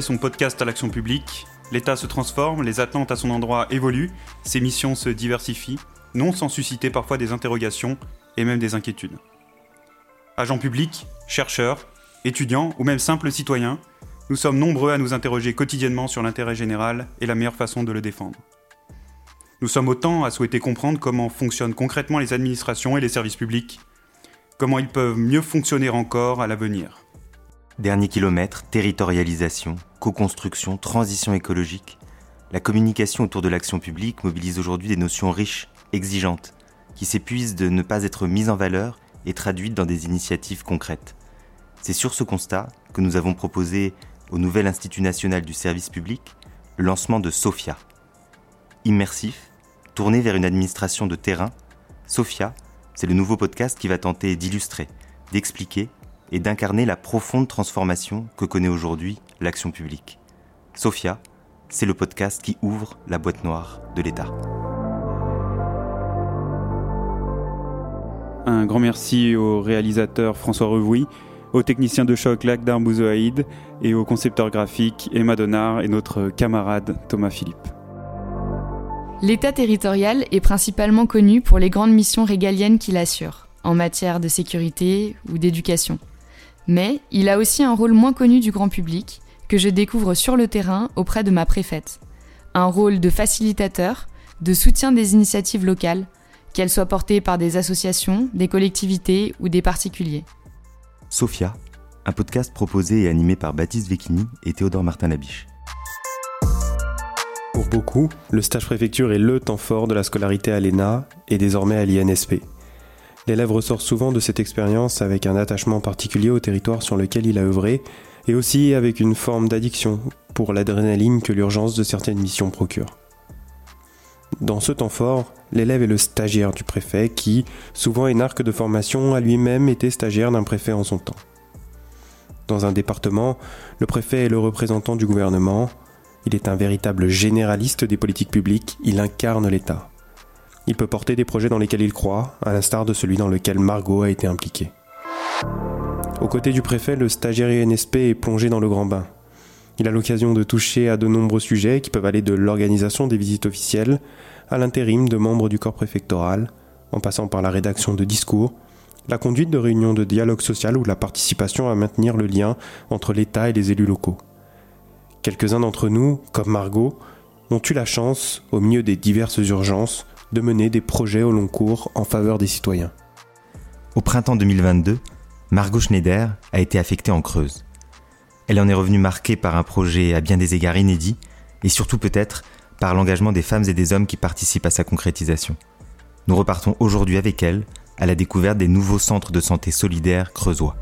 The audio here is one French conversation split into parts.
son podcast à l'action publique, l'État se transforme, les attentes à son endroit évoluent, ses missions se diversifient, non sans susciter parfois des interrogations et même des inquiétudes. Agents publics, chercheurs, étudiants ou même simples citoyens, nous sommes nombreux à nous interroger quotidiennement sur l'intérêt général et la meilleure façon de le défendre. Nous sommes autant à souhaiter comprendre comment fonctionnent concrètement les administrations et les services publics, comment ils peuvent mieux fonctionner encore à l'avenir. Dernier kilomètre, territorialisation, co-construction, transition écologique. La communication autour de l'action publique mobilise aujourd'hui des notions riches, exigeantes, qui s'épuisent de ne pas être mises en valeur et traduites dans des initiatives concrètes. C'est sur ce constat que nous avons proposé au nouvel Institut national du service public le lancement de SOFIA. Immersif, tourné vers une administration de terrain, SOFIA, c'est le nouveau podcast qui va tenter d'illustrer, d'expliquer et d'incarner la profonde transformation que connaît aujourd'hui l'action publique. SOFIA, c'est le podcast qui ouvre la boîte noire de l'État. Un grand merci au réalisateur François Revouy aux techniciens de choc Lagdar Bouzoaïd et au concepteur graphique Emma Donard et notre camarade Thomas Philippe. L'État territorial est principalement connu pour les grandes missions régaliennes qu'il assure, en matière de sécurité ou d'éducation. Mais il a aussi un rôle moins connu du grand public, que je découvre sur le terrain auprès de ma préfète. Un rôle de facilitateur, de soutien des initiatives locales, qu'elles soient portées par des associations, des collectivités ou des particuliers. Sophia, un podcast proposé et animé par Baptiste Vecchini et Théodore Martin-Labiche. Pour beaucoup, le stage préfecture est le temps fort de la scolarité à l'ENA et désormais à l'INSP. L'élève ressort souvent de cette expérience avec un attachement particulier au territoire sur lequel il a œuvré et aussi avec une forme d'addiction pour l'adrénaline que l'urgence de certaines missions procure. Dans ce temps fort, l'élève est le stagiaire du préfet qui, souvent énarque de formation, a lui-même été stagiaire d'un préfet en son temps. Dans un département, le préfet est le représentant du gouvernement, il est un véritable généraliste des politiques publiques, il incarne l'État. Il peut porter des projets dans lesquels il croit, à l'instar de celui dans lequel Margot a été impliquée. Aux côtés du préfet, le stagiaire INSP est plongé dans le grand bain. Il a l'occasion de toucher à de nombreux sujets qui peuvent aller de l'organisation des visites officielles à l'intérim de membres du corps préfectoral, en passant par la rédaction de discours, la conduite de réunions de dialogue social ou la participation à maintenir le lien entre l'État et les élus locaux. Quelques-uns d'entre nous, comme Margot, ont eu la chance, au milieu des diverses urgences, de mener des projets au long cours en faveur des citoyens. Au printemps 2022, Margot Schneider a été affectée en Creuse. Elle en est revenue marquée par un projet à bien des égards inédit, et surtout peut-être par l'engagement des femmes et des hommes qui participent à sa concrétisation. Nous repartons aujourd'hui avec elle à la découverte des nouveaux centres de santé solidaires creusois.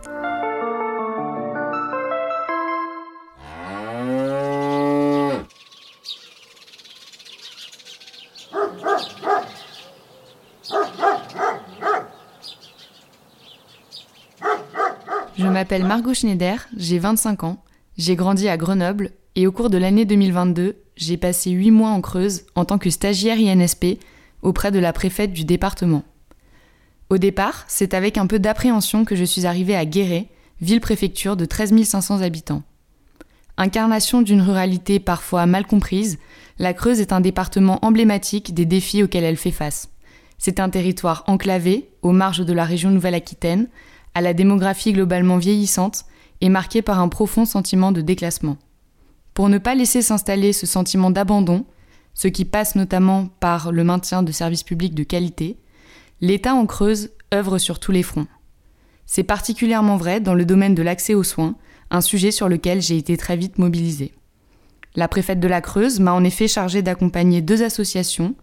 M'appelle Margot Schneider, j'ai 25 ans, j'ai grandi à Grenoble et au cours de l'année 2022, j'ai passé 8 mois en Creuse en tant que stagiaire INSP auprès de la préfète du département. Au départ, c'est avec un peu d'appréhension que je suis arrivée à Guéret, ville-préfecture de 13 500 habitants. Incarnation d'une ruralité parfois mal comprise, la Creuse est un département emblématique des défis auxquels elle fait face. C'est un territoire enclavé, aux marges de la région Nouvelle-Aquitaine, à la démographie globalement vieillissante et marqué par un profond sentiment de déclassement. Pour ne pas laisser s'installer ce sentiment d'abandon, ce qui passe notamment par le maintien de services publics de qualité, l'État en Creuse œuvre sur tous les fronts. C'est particulièrement vrai dans le domaine de l'accès aux soins, un sujet sur lequel j'ai été très vite mobilisée. La préfète de la Creuse m'a en effet chargée d'accompagner deux associations,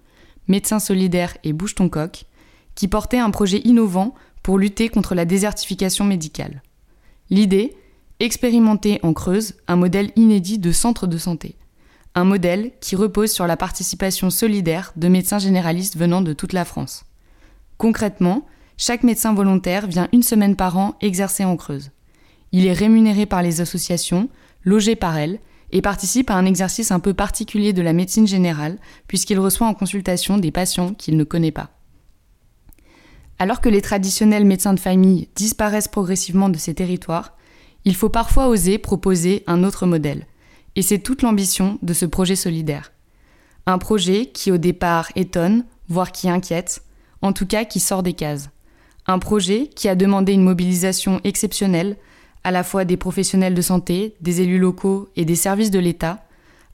Médecins solidaires et Bouge ton coq, qui portaient un projet innovant pour lutter contre la désertification médicale. L'idée Expérimenter en Creuse un modèle inédit de centre de santé. Un modèle qui repose sur la participation solidaire de médecins généralistes venant de toute la France. Concrètement, chaque médecin volontaire vient une semaine par an exercer en Creuse. Il est rémunéré par les associations, logé par elles, et participe à un exercice un peu particulier de la médecine générale, puisqu'il reçoit en consultation des patients qu'il ne connaît pas. Alors que les traditionnels médecins de famille disparaissent progressivement de ces territoires, il faut parfois oser proposer un autre modèle, Et c'est toute l'ambition de ce projet solidaire. Un projet qui au départ étonne, voire qui inquiète, en tout cas qui sort des cases. Un projet qui a demandé une mobilisation exceptionnelle, à la fois des professionnels de santé, des élus locaux et des services de l'État,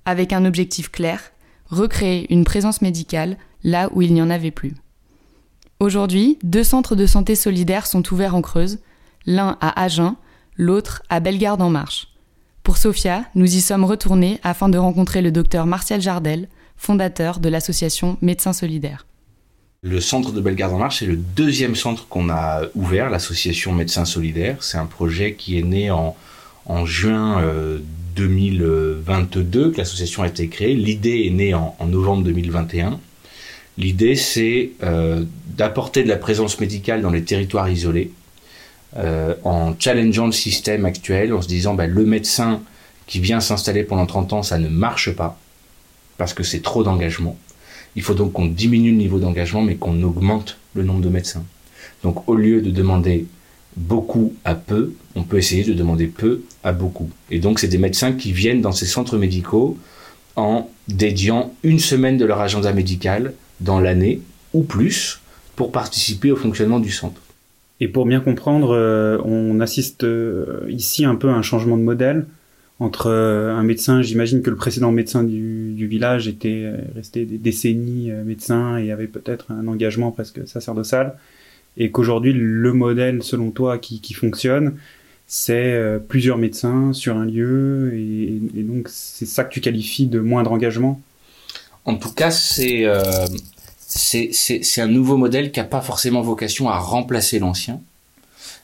avec un objectif clair, recréer une présence médicale là où il n'y en avait plus. Aujourd'hui, deux centres de santé solidaires sont ouverts en Creuse, l'un à Agen, l'autre à Bellegarde en Marche. Pour Sophia, nous y sommes retournés afin de rencontrer le docteur Martial Jardel, fondateur de l'association Médecins Solidaires. Le centre de Bellegarde en Marche, c'est le deuxième centre qu'on a ouvert, l'association Médecins Solidaires. C'est un projet qui est né en, juin 2022 euh, que l'association a été créée. L'idée est née en, novembre 2021. L'idée, c'est euh, d'apporter de la présence médicale dans les territoires isolés, euh, en challengeant le système actuel, en se disant bah, le médecin qui vient s'installer pendant 30 ans, ça ne marche pas, parce que c'est trop d'engagement. Il faut donc qu'on diminue le niveau d'engagement, mais qu'on augmente le nombre de médecins. Donc au lieu de demander beaucoup à peu, on peut essayer de demander peu à beaucoup. Et donc c'est des médecins qui viennent dans ces centres médicaux en dédiant une semaine de leur agenda médical dans l'année ou plus pour participer au fonctionnement du centre. Et pour bien comprendre, euh, on assiste euh, ici un peu à un changement de modèle entre euh, un médecin, j'imagine que le précédent médecin du, village était resté des décennies médecin et avait peut-être un engagement presque sacerdotal, et qu'aujourd'hui le modèle selon toi qui, qui fonctionne, c'est plusieurs médecins sur un lieu, et, et donc c'est ça que tu qualifies de moindre engagement? En tout cas, c'est euh, c'est un nouveau modèle qui n'a pas forcément vocation à remplacer l'ancien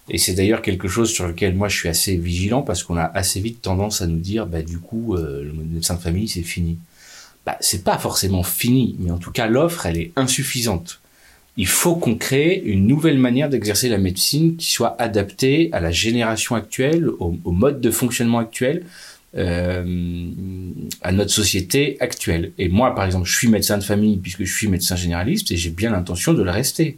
et c'est d'ailleurs quelque chose sur lequel moi je suis assez vigilant parce qu'on a assez vite tendance à nous dire, bah du coup, euh, le médecin de famille c'est fini. Bah c'est pas forcément fini, mais en tout cas l'offre elle est insuffisante. Il faut qu'on crée une nouvelle manière d'exercer la médecine qui soit adaptée à la génération actuelle, au, mode de fonctionnement actuel, euh, à notre société actuelle. Et moi, par exemple, je suis médecin de famille puisque je suis médecin généraliste et j'ai bien l'intention de le rester.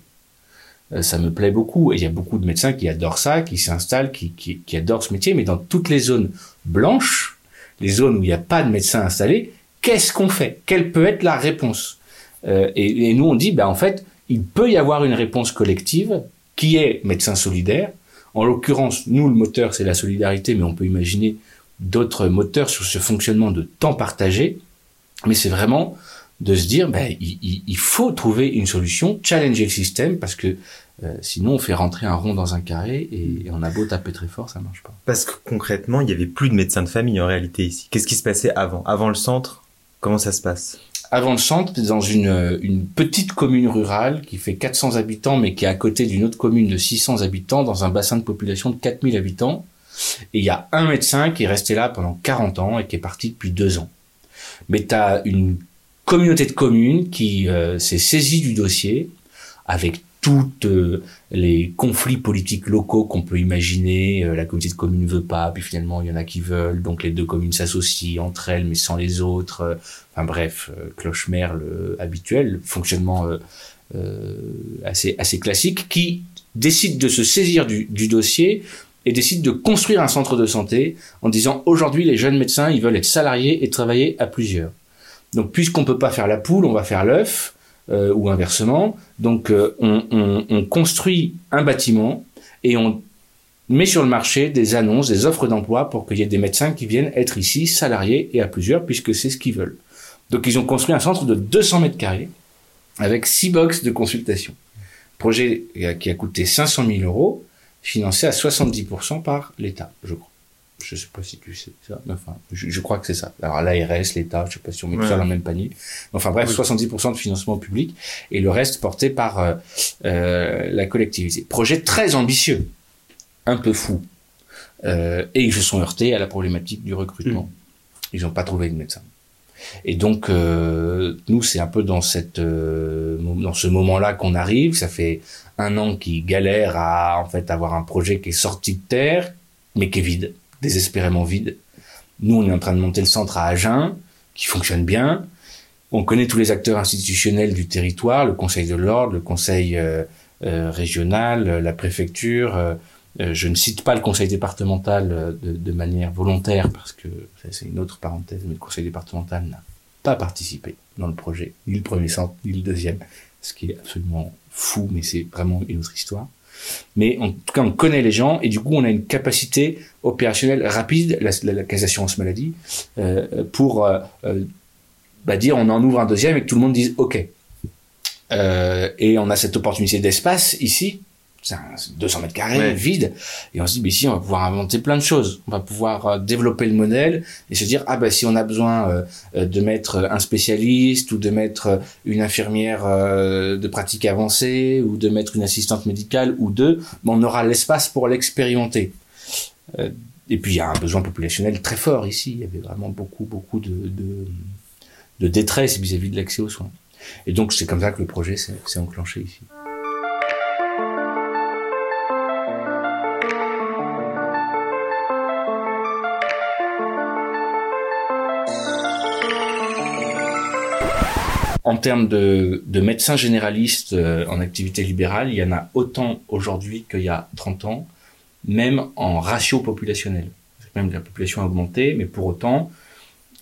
Euh, ça me plaît beaucoup. Et il y a beaucoup de médecins qui adorent ça, qui s'installent, qui, adorent ce métier. Mais dans toutes les zones blanches, les zones où il n'y a pas de médecin installé, qu'est-ce qu'on fait? Quelle peut être la réponse? Euh, et, et, nous, on dit, ben, en fait, il peut y avoir une réponse collective qui est médecin solidaire. En l'occurrence, nous, le moteur, c'est la solidarité, mais on peut imaginer d'autres moteurs sur ce fonctionnement de temps partagé. Mais c'est vraiment de se dire, ben, il, il, faut trouver une solution, challenger le système, parce que euh, sinon, on fait rentrer un rond dans un carré et, on a beau taper très fort, ça marche pas. Parce que concrètement, il y avait plus de médecins de famille en réalité ici. Qu'est-ce qui se passait avant? Avant le centre, comment ça se passe? Avant le centre, dans une, une petite commune rurale qui fait 400 habitants, mais qui est à côté d'une autre commune de 600 habitants, dans un bassin de population de 4000 habitants. Et il y a un médecin qui est resté là pendant 40 ans et qui est parti depuis deux ans. Mais tu as une communauté de communes qui euh, s'est saisie du dossier avec toutes euh, les conflits politiques locaux qu'on peut imaginer. Euh, la communauté de communes ne veut pas, puis finalement il y en a qui veulent, donc les deux communes s'associent entre elles mais sans les autres. enfin bref, cloche-merle habituel, fonctionnement assez classique, qui décide de se saisir du dossier et décide de construire un centre de santé en disant aujourd'hui les jeunes médecins ils veulent être salariés et travailler à plusieurs. Donc puisqu'on peut pas faire la poule, on va faire l'œuf euh, ou inversement. Donc euh, on, on, on, construit un bâtiment et on met sur le marché des annonces, des offres d'emploi pour qu'il y ait des médecins qui viennent être ici salariés et à plusieurs puisque c'est ce qu'ils veulent. Donc ils ont construit un centre de 200 mètres carrés avec six box de consultation. Projet qui a coûté 500 000 euros, financé à 70% par l'État, je crois je sais pas si tu sais ça, mais enfin, je, crois que c'est ça. Alors l'ARS, l'État, je sais pas si on met tout ça dans le même panier. Enfin bref, 70% de financement public et le reste porté par euh, euh, la collectivité. Projet très ambitieux, un peu fou, euh, et ils se sont heurtés à la problématique du recrutement. Mm. Ils n'ont pas trouvé de médecin. Et donc euh, nous, c'est un peu dans cette euh, dans ce moment-là qu'on arrive. Ça fait un an qu'ils galèrent à en fait avoir un projet qui est sorti de terre, mais qui est vide désespérément vide. Nous, on est en train de monter le centre à Agen, qui fonctionne bien. On connaît tous les acteurs institutionnels du territoire, le conseil de l'ordre, le conseil euh, régional, la préfecture. Euh, je ne cite pas le conseil départemental euh, de, manière volontaire parce que c'est une autre parenthèse, mais le conseil départemental n'a pas participé dans le projet, ni le premier centre, ni le deuxième, ce qui est absolument fou, mais c'est vraiment une autre histoire. Mais en tout cas, on connaît les gens et du coup, on a une capacité opérationnelle rapide, la, la, la caisse d'assurance maladie, euh, pour bah, dire on en ouvre un deuxième et que tout le monde dise OK. Et on a cette opportunité d'espace ici, c'est un 200 mètres carrés Ouais. vide, et on se dit mais ici on va pouvoir inventer plein de choses, on va pouvoir euh, développer le modèle et se dire ah bah si on a besoin euh, euh, de mettre un spécialiste ou de mettre une infirmière euh, de pratique avancée ou de mettre une assistante médicale ou deux, ben, on aura l'espace pour l'expérimenter. Et puis il y a un besoin populationnel très fort ici. Il y avait vraiment beaucoup beaucoup de de, de détresse vis-à-vis de l'accès aux soins. Et donc c'est comme ça que le projet s'est enclenché ici. En termes de, de médecins généralistes euh, en activité libérale, il y en a autant aujourd'hui qu'il y a 30 ans, même en ratio populationnel. Même la population a augmenté, mais pour autant,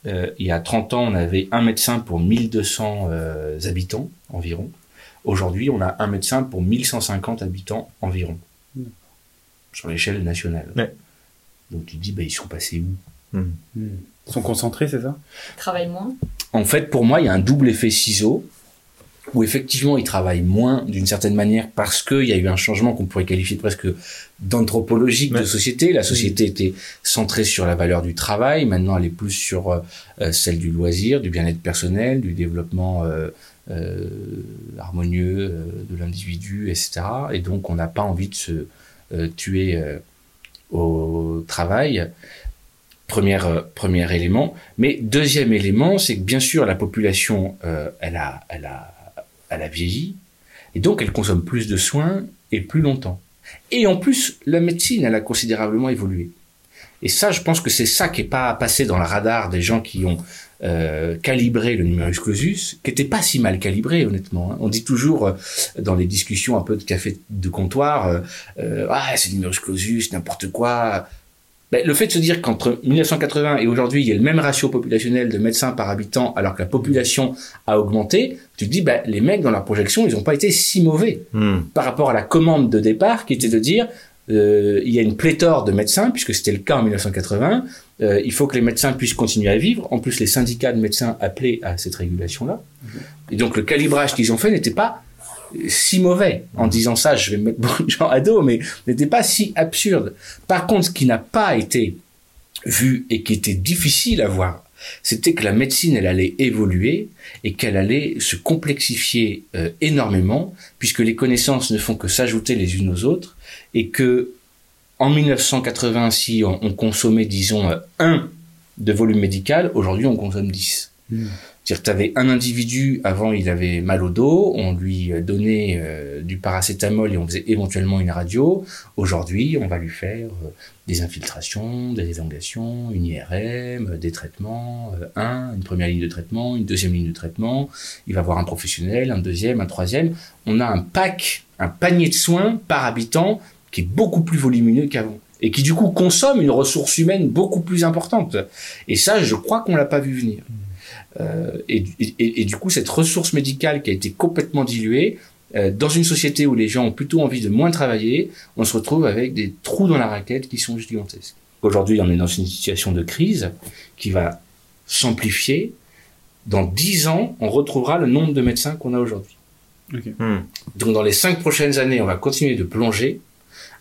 euh, il y a 30 ans, on avait un médecin pour 1200 euh, habitants environ. Aujourd'hui, on a un médecin pour 1150 habitants environ, sur l'échelle nationale. Ouais. Donc tu te dis, bah, ils sont passés où? Ils sont concentrés, c'est ça? Travaille moins. En fait, pour moi, il y a un double effet ciseau où effectivement, ils travaillent moins d'une certaine manière parce qu'il y a eu un changement qu'on pourrait qualifier presque d'anthropologique de société. La société était centrée sur la valeur du travail. Maintenant, elle est plus sur euh, euh, celle du loisir, du bien-être personnel, du développement euh, euh, harmonieux euh, de l'individu, etc. Et donc, on n'a pas envie de se euh, tuer euh, au travail. Premier, euh, premier élément. Mais deuxième élément, c'est que bien sûr, la population, euh, elle, a, elle, a, elle a vieilli, et donc elle consomme plus de soins et plus longtemps. Et en plus, la médecine, elle a considérablement évolué. Et ça, je pense que c'est ça qui est pas passé dans le radar des gens qui ont euh, calibré le numerus clausus, qui était pas si mal calibré, honnêtement. hein. On dit toujours dans les discussions un peu de café de comptoir, ah c'est le numerus clausus, n'importe quoi. Ben, le fait de se dire qu'entre 1980 et aujourd'hui, il y a le même ratio populationnel de médecins par habitant, alors que la population a augmenté, tu te dis, ben, les mecs dans leur projection, ils n'ont pas été si mauvais Hmm. par rapport à la commande de départ, qui était de dire, euh, il y a une pléthore de médecins, puisque c'était le cas en 1980. euh, il faut que les médecins puissent continuer à vivre. En plus, les syndicats de médecins appelaient à cette régulation-là. Et donc, le calibrage qu'ils ont fait n'était pas si mauvais. En disant ça, je vais mettre beaucoup de gens à dos, mais n'était pas si absurde. Par contre, ce qui n'a pas été vu et qui était difficile à voir, c'était que la médecine, elle allait évoluer et qu'elle allait se complexifier euh, énormément, puisque les connaissances ne font que s'ajouter les unes aux autres, et que en 1980, si on, on consommait, disons, euh, un de volume médical, aujourd'hui on consomme 10. C'est-à-dire tu avais un individu, avant il avait mal au dos, on lui euh, donnait euh, du paracétamol et on faisait éventuellement une radio. Aujourd'hui, on va lui faire euh, des infiltrations, des élongations, une IRM, des traitements, un, une première ligne de traitement, une deuxième ligne de traitement. Il va voir un professionnel, un deuxième, un troisième. On a un pack, un panier de soins par habitant qui est beaucoup plus volumineux qu'avant et qui du coup consomme une ressource humaine beaucoup plus importante. Et ça, je crois qu'on l'a pas vu venir. Euh, et, et- et du coup, cette ressource médicale qui a été complètement diluée, euh, dans une société où les gens ont plutôt envie de moins travailler, on se retrouve avec des trous dans la raquette qui sont gigantesques. Aujourd'hui, on est dans une situation de crise qui va s'amplifier. Dans dix ans, on retrouvera le nombre de médecins qu'on a aujourd'hui. Hmm. Donc dans les cinq prochaines années, on va continuer de plonger.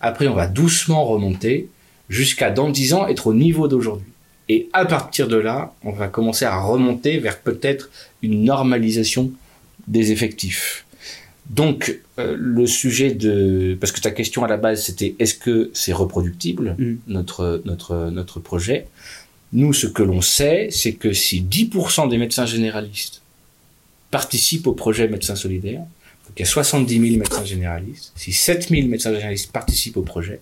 Après, on va doucement remonter jusqu'à dans dix ans être au niveau d'aujourd'hui. Et à partir de là, on va commencer à remonter vers peut-être une normalisation des effectifs. Donc euh, le sujet de parce que ta question à la base c'était est-ce que c'est reproductible Mm. notre notre notre projet? Nous ce que l'on sait c'est que si 10% des médecins généralistes participent au projet médecins solidaires, donc il y a 70 000 médecins généralistes, si 7 000 médecins généralistes participent au projet,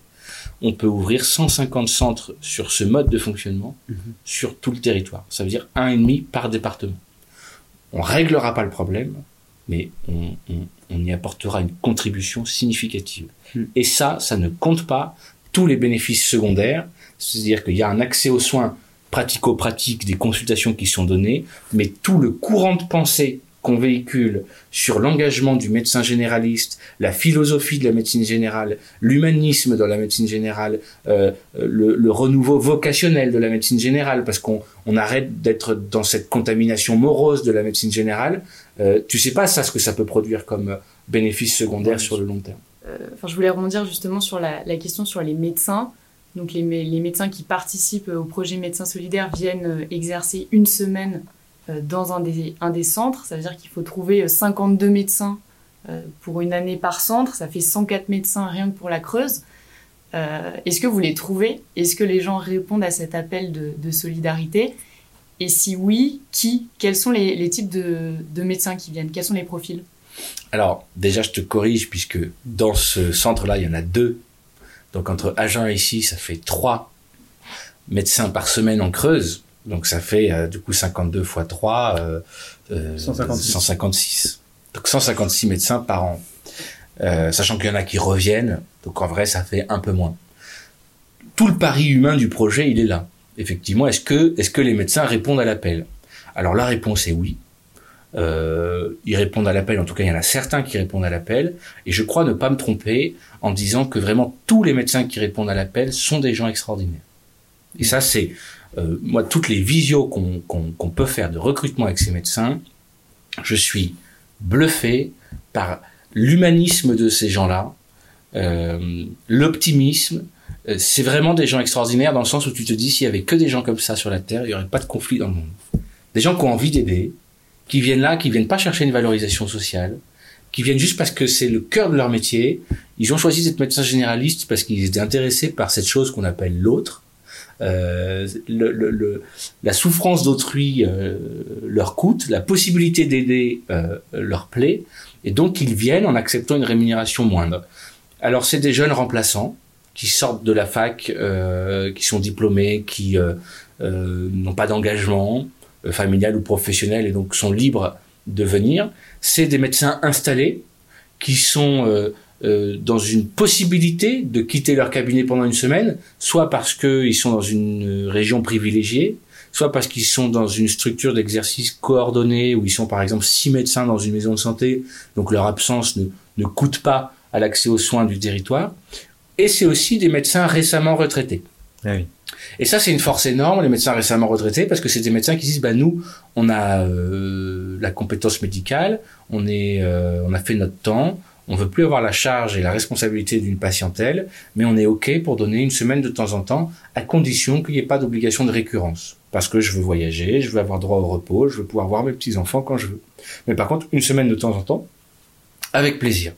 on peut ouvrir 150 centres sur ce mode de fonctionnement sur tout le territoire. Ça veut dire un et demi par département. On réglera pas le problème, mais on, on- on y apportera une contribution significative. Mm. Et ça, ça ne compte pas tous les bénéfices secondaires, c'est-à-dire qu'il y a un accès aux soins pratico-pratiques des consultations qui sont données, mais tout le courant de pensée qu'on véhicule sur l'engagement du médecin généraliste, la philosophie de la médecine générale, l'humanisme dans la médecine générale, euh, le, renouveau vocationnel de la médecine générale, parce qu'on on arrête d'être dans cette contamination morose de la médecine générale. Euh, tu sais pas ça ce que ça peut produire comme bénéfice secondaire sur le long terme. Euh, enfin, je voulais rebondir justement sur la, la question sur les médecins. Donc les, les, médecins qui participent au projet Médecins Solidaires viennent exercer une semaine euh, dans un des, un des centres. Ça veut dire qu'il faut trouver 52 euh, médecins euh, pour une année par centre. Ça fait 104 médecins rien que pour la Creuse. Est-ce que vous les trouvez? Est-ce que les gens répondent à cet appel de, solidarité? Et si oui, qui? Quels sont les, types de, de, médecins qui viennent? Quels sont les profils? Alors, déjà, je te corrige, puisque dans ce centre-là, il y en a deux. Donc, entre Agen et ici, ça fait trois médecins par semaine en Creuse. Donc ça fait euh, du coup 52 fois 3, euh, 156. 156. Donc 156 médecins par an. Euh, sachant qu'il y en a qui reviennent, donc en vrai ça fait un peu moins. Tout le pari humain du projet, il est là. Effectivement, est-ce que, est-ce que les médecins répondent à l'appel? Alors la réponse est oui. Euh, ils répondent à l'appel, en tout cas il y en a certains qui répondent à l'appel, et je crois ne pas me tromper en disant que vraiment tous les médecins qui répondent à l'appel sont des gens extraordinaires. Et ça c'est euh, moi, toutes les visios qu'on peut faire de recrutement avec ces médecins, je suis bluffé par l'humanisme de ces gens-là, euh, l'optimisme. Euh, c'est vraiment des gens extraordinaires dans le sens où tu te dis s'il y avait que des gens comme ça sur la terre, il y aurait pas de conflit dans le monde. Des gens qui ont envie d'aider, qui viennent là, qui viennent pas chercher une valorisation sociale, qui viennent juste parce que c'est le cœur de leur métier. Ils ont choisi d'être médecins généralistes parce qu'ils étaient intéressés par cette chose qu'on appelle l'autre euh, la souffrance d'autrui euh, leur coûte, la possibilité d'aider euh, leur plaît, et donc ils viennent en acceptant une rémunération moindre. Alors c'est des jeunes remplaçants qui sortent de la fac, qui sont diplômés, qui n'ont pas d'engagement familial ou professionnel et donc sont libres de venir. C'est des médecins installés qui sont euh, dans une possibilité de quitter leur cabinet pendant une semaine, soit parce qu'ils sont dans une région privilégiée, soit parce qu'ils sont dans une structure d'exercice coordonnée où ils sont par exemple six médecins dans une maison de santé, donc leur absence ne, ne coûte pas à l'accès aux soins du territoire. Et c'est aussi des médecins récemment retraités. Ah oui. Et ça, c'est une force énorme, les médecins récemment retraités, parce que c'est des médecins qui disent, bah nous, on a euh, la compétence médicale, on est, euh, on a fait notre temps, on veut plus avoir la charge et la responsabilité d'une patientèle, mais on est OK pour donner une semaine de temps en temps, à condition qu'il n'y ait pas d'obligation de récurrence. Parce que je veux voyager, je veux avoir droit au repos, je veux pouvoir voir mes petits-enfants quand je veux. Mais par contre, une semaine de temps en temps, avec plaisir.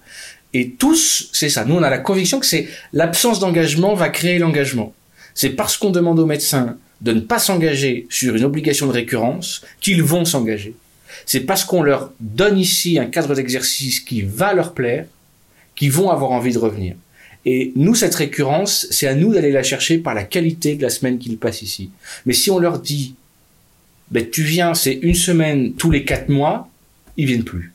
Et tous, c'est ça. Nous, on a la conviction que c'est l'absence d'engagement va créer l'engagement. C'est parce qu'on demande aux médecins de ne pas s'engager sur une obligation de récurrence qu'ils vont s'engager c'est parce qu'on leur donne ici un cadre d'exercice qui va leur plaire, qu'ils vont avoir envie de revenir. Et nous, cette récurrence, c'est à nous d'aller la chercher par la qualité de la semaine qu'ils passent ici. Mais si on leur dit, ben, tu viens, c'est une semaine tous les quatre mois, ils viennent plus.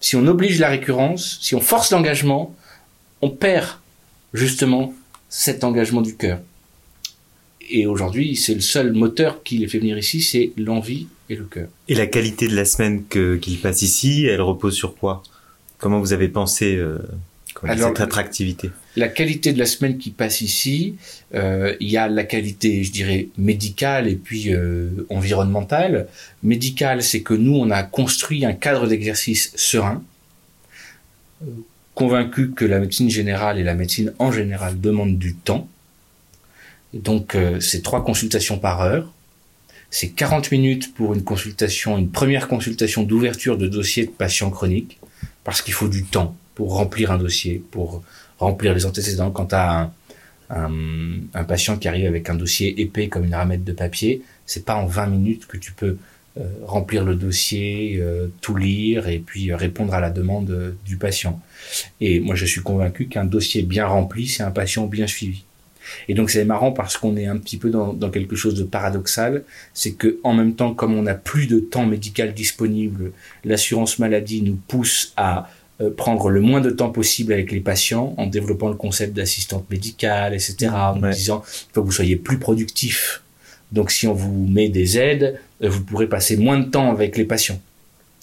Si on oblige la récurrence, si on force l'engagement, on perd justement cet engagement du cœur. Et aujourd'hui, c'est le seul moteur qui les fait venir ici, c'est l'envie et le cœur. Et la qualité de la semaine qu'ils passent ici, elle repose sur quoi? Comment vous avez pensé euh, cette attractivité? La qualité de la semaine qui passe ici, euh, il y a la qualité, je dirais, médicale et puis euh, environnementale. Médicale, c'est que nous, on a construit un cadre d'exercice serein, convaincu que la médecine générale et la médecine en général demandent du temps. donc, c'est trois consultations par heure c'est 40 minutes pour une consultation, une première consultation d'ouverture de dossier de patient chronique, parce qu'il faut du temps pour remplir un dossier, pour remplir les antécédents. Quand tu un, patient qui arrive avec un dossier épais comme une ramette de papier, c'est pas en 20 minutes que tu peux euh, remplir le dossier, euh, tout lire et puis répondre à la demande du patient. Et moi, je suis convaincu qu'un dossier bien rempli, c'est un patient bien suivi. Et donc c'est marrant parce qu'on est un petit peu dans, dans, quelque chose de paradoxal, c'est que en même temps, comme on n'a plus de temps médical disponible, l'assurance maladie nous pousse à euh, prendre le moins de temps possible avec les patients en développant le concept d'assistante médicale, etc. En Ouais. disant il faut que vous soyez plus productif. Donc si on vous met des aides, euh, vous pourrez passer moins de temps avec les patients.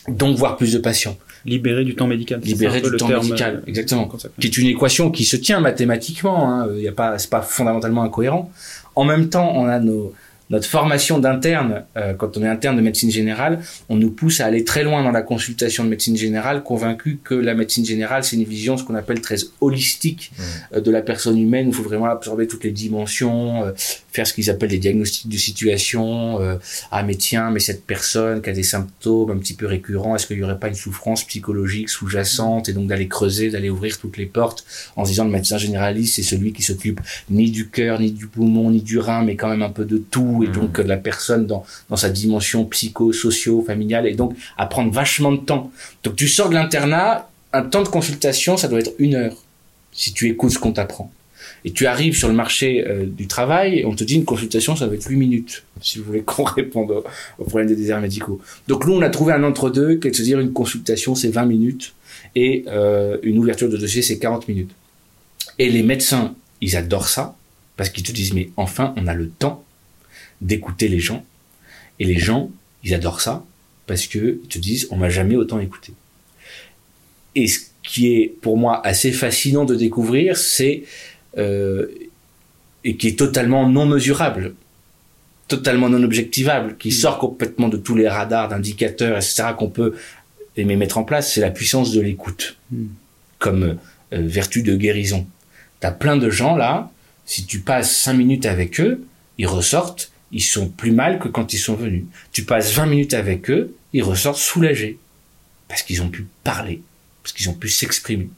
Donc voir plus de patients. Libérer du temps médical. Libérer du le temps terme, médical, euh, exactement. Qui est une équation qui se tient mathématiquement. Hein. Il y a pas, c'est pas fondamentalement incohérent. En même temps, on a nos, notre formation d'interne. euh, quand on est interne de médecine générale, on nous pousse à aller très loin dans la consultation de médecine générale, convaincu que la médecine générale, c'est une vision, ce qu'on appelle très holistique euh, de la personne humaine. où Il faut vraiment absorber toutes les dimensions, euh, faire ce qu'ils appellent des diagnostics de situation. euh, ah mais tiens, mais cette personne qui a des symptômes un petit peu récurrents, est-ce qu'il y aurait pas une souffrance psychologique sous-jacente et donc d'aller creuser, d'aller ouvrir toutes les portes en se disant le médecin généraliste c'est celui qui s'occupe ni du cœur, ni du poumon, ni du rein, mais quand même un peu de tout et Mhm. donc euh, de la personne dans dans sa dimension psycho, socio, familiale et donc à prendre vachement de temps. Donc tu sors de l'internat, un temps de consultation ça doit être une heure si tu écoutes ce qu'on t'apprend. Et tu arrives sur le marché euh, du travail, on te dit une consultation, ça va être 8 minutes, si vous voulez qu'on réponde au, problème des déserts médicaux. Donc nous, on a trouvé un entre-deux, qui est de se dire une consultation, c'est 20 minutes, et euh, une ouverture de dossier, c'est 40 minutes. Et les médecins, ils adorent ça, parce qu'ils te disent, mais enfin, on a le temps d'écouter les gens. Et les gens, ils adorent ça, parce que ils te disent, on m'a jamais autant écouté. Et ce qui est pour moi assez fascinant de découvrir, c'est euh, et qui est totalement non mesurable, totalement non objectivable, qui sort complètement de tous les radars d'indicateurs, etc. qu'on peut aimer mettre en place, c'est la puissance de l'écoute Mm. comme euh, vertu de guérison. T'as plein de gens là, si tu passes cinq minutes avec eux, ils ressortent, ils sont plus mal que quand ils sont venus. Tu passes 20 minutes avec eux, ils ressortent soulagés parce qu'ils ont pu parler, parce qu'ils ont pu s'exprimer,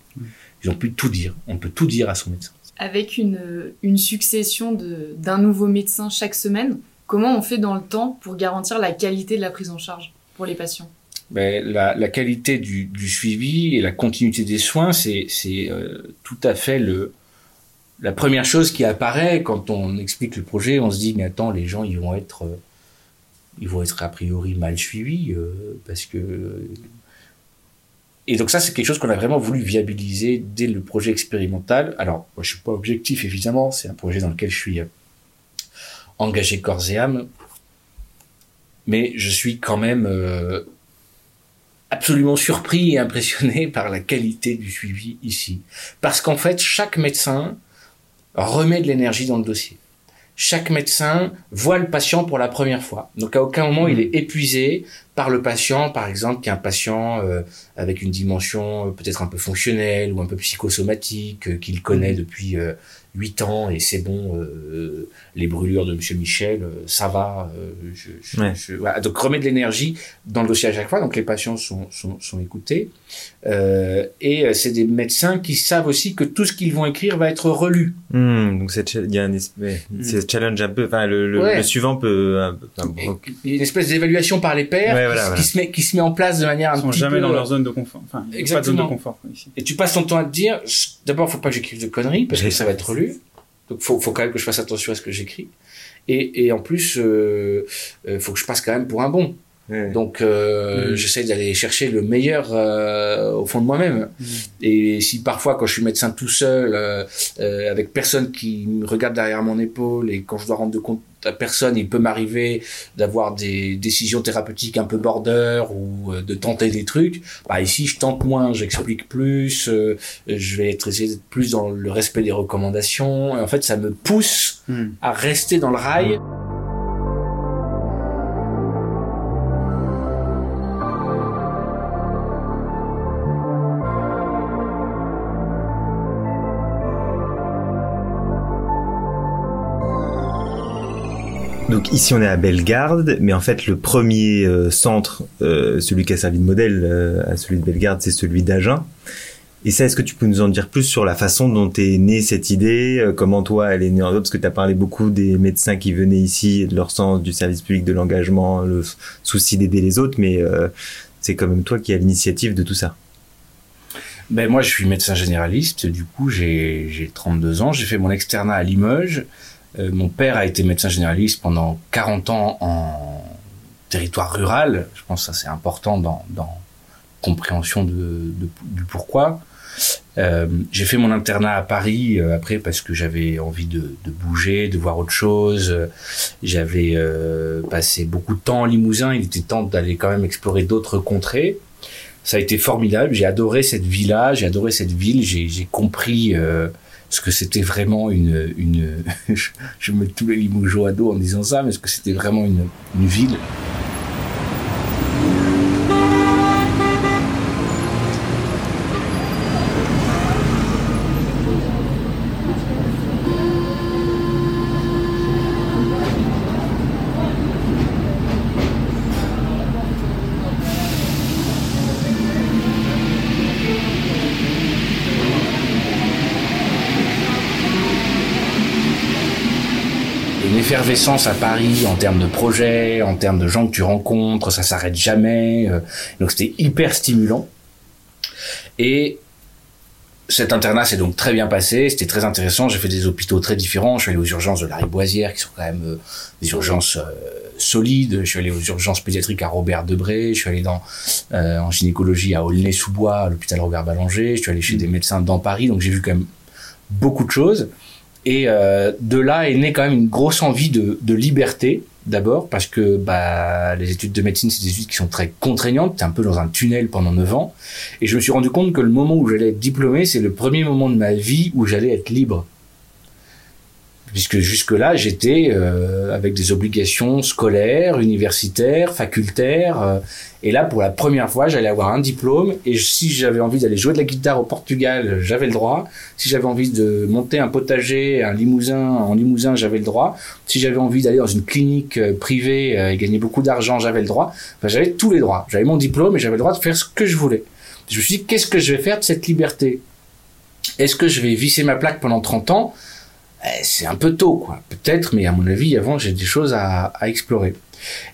ils ont pu tout dire. On peut tout dire à son médecin. Avec une, succession d'un nouveau médecin chaque semaine, comment on fait dans le temps pour garantir la qualité de la prise en charge pour les patients? Ben, la, qualité du, suivi et la continuité des soins, c'est euh, tout à fait la première chose qui apparaît quand on explique le projet. On se dit mais attends, les gens ils vont être euh, ils vont être a priori mal suivis euh, parce que et donc ça c'est quelque chose qu'on a vraiment voulu viabiliser dès le projet expérimental. Alors moi je suis pas objectif évidemment, c'est un projet dans lequel je suis euh, engagé corps et âme, mais je suis quand même euh, absolument surpris et impressionné par la qualité du suivi ici. Parce qu'en fait, chaque médecin remet de l'énergie dans le dossier. Chaque médecin voit le patient pour la première fois. Donc à aucun moment il est épuisé par le patient, par exemple, qui est un patient euh, avec une dimension euh, peut-être un peu fonctionnelle ou un peu psychosomatique, euh, qu'il connaît depuis euh, huit ans et c'est bon, euh, les brûlures de Monsieur Michel, euh, ça va. euh, je, je- Ouais. je- voilà. Donc remet de l'énergie dans le dossier à chaque fois. Donc les patients sont, sont, sont écoutés. Euh, et euh, c'est des médecins qui savent aussi que tout ce qu'ils vont écrire va être relu. Hmm, donc c'est il y a un es- ouais, c'est challenge un peu enfin le, le, Ouais. le suivant peut un Et- y a une espèce d'évaluation par les pairs Ouais, voilà, qui voilà. se met qui se met en place de manière un Ils sont petit jamais peu, dans leur zone de confort. Enfin, il y a pas de zone Exactement. de confort quoi, ici. Et tu passes ton temps à te dire, d'abord, faut pas que j'écrive de conneries parce que ça va être lu. Donc, faut, faut quand même que je fasse attention à ce que j'écris. Et, et en plus, euh, euh, faut que je passe quand même pour un bon. ouais. Donc, euh, j'essaie d'aller chercher le meilleur euh, au fond de moi-même. Et si parfois, quand je suis médecin tout seul, euh, euh, avec personne qui me regarde derrière mon épaule, et quand je dois rendre de compte à personne, il peut m'arriver d'avoir des décisions thérapeutiques un peu border ou euh, de tenter des trucs. Bah ici, je tente moins, j'explique plus, euh, je vais être essayer d'être plus dans le respect des recommandations. Et en fait, ça me pousse Hmm. à rester dans le rail. Donc ici on est à Bellegarde, mais en fait le premier euh, centre, euh, celui qui a servi de modèle euh, à celui de Bellegarde, c'est celui d'Agen. Et ça, est-ce que tu peux nous en dire plus sur la façon dont est née cette idée, euh, comment toi elle est née en parce que tu as parlé beaucoup des médecins qui venaient ici, de leur sens du service public, de l'engagement, le souci d'aider les autres, mais euh, c'est quand même toi qui as l'initiative de tout ça. Ben moi, je suis médecin généraliste. Du coup, j'ai 32 ans. J'ai fait mon externat à Limoges. Euh, mon père a été médecin généraliste pendant 40 ans en territoire rural. Je pense que ça c'est important dans, dans compréhension du pourquoi. Euh, j'ai fait mon internat à Paris euh, après parce que j'avais envie de, bouger, de voir autre chose. J'avais passé beaucoup de temps en Limousin. Il était temps d'aller quand même explorer d'autres contrées. Ça a été formidable. J'ai adoré cette ville-là. J'ai adoré cette ville. J'ai compris ce que c'était vraiment une, je, me mets tous les Limougeaux à dos en disant ça, mais ce que c'était vraiment une ville? Effervescence à Paris en termes de projets, en termes de gens que tu rencontres, ça s'arrête jamais. Euh, donc c'était hyper stimulant. Et cet internat s'est donc très bien passé, c'était très intéressant. J'ai fait des hôpitaux très différents. Je suis allé aux urgences de la Riboisière, qui sont quand même euh, des urgences euh, solides. Je suis allé aux urgences pédiatriques à Robert Debré. Je suis allé dans en gynécologie à Aulnay-sous-Bois, à l'hôpital Robert Ballanger. Je suis allé chez mmh. des médecins dans Paris, donc j'ai vu quand même beaucoup de choses. Et euh, de là est née quand même une grosse envie de, liberté, d'abord, parce que bah, les études de médecine, c'est des études qui sont très contraignantes. T'es un peu dans un tunnel pendant 9 ans. Et je me suis rendu compte que le moment où j'allais être diplômé, c'est le premier moment de ma vie où j'allais être libre puisque jusque-là, j'étais euh, avec des obligations scolaires, universitaires, facultaires. Euh, et là, pour la première fois, j'allais avoir un diplôme. Et si j'avais envie d'aller jouer de la guitare au Portugal, j'avais le droit. Si j'avais envie de monter un potager, un limousin, en limousin, j'avais le droit. Si j'avais envie d'aller dans une clinique euh, privée et gagner beaucoup d'argent, j'avais le droit. Enfin, j'avais tous les droits. J'avais mon diplôme et j'avais le droit de faire ce que je voulais. Je me suis dit, qu'est-ce que je vais faire de cette liberté? Est-ce que je vais visser ma plaque pendant 30 ans? C'est un peu tôt, quoi. Peut-être, mais à mon avis, avant, j'ai des choses à, à explorer.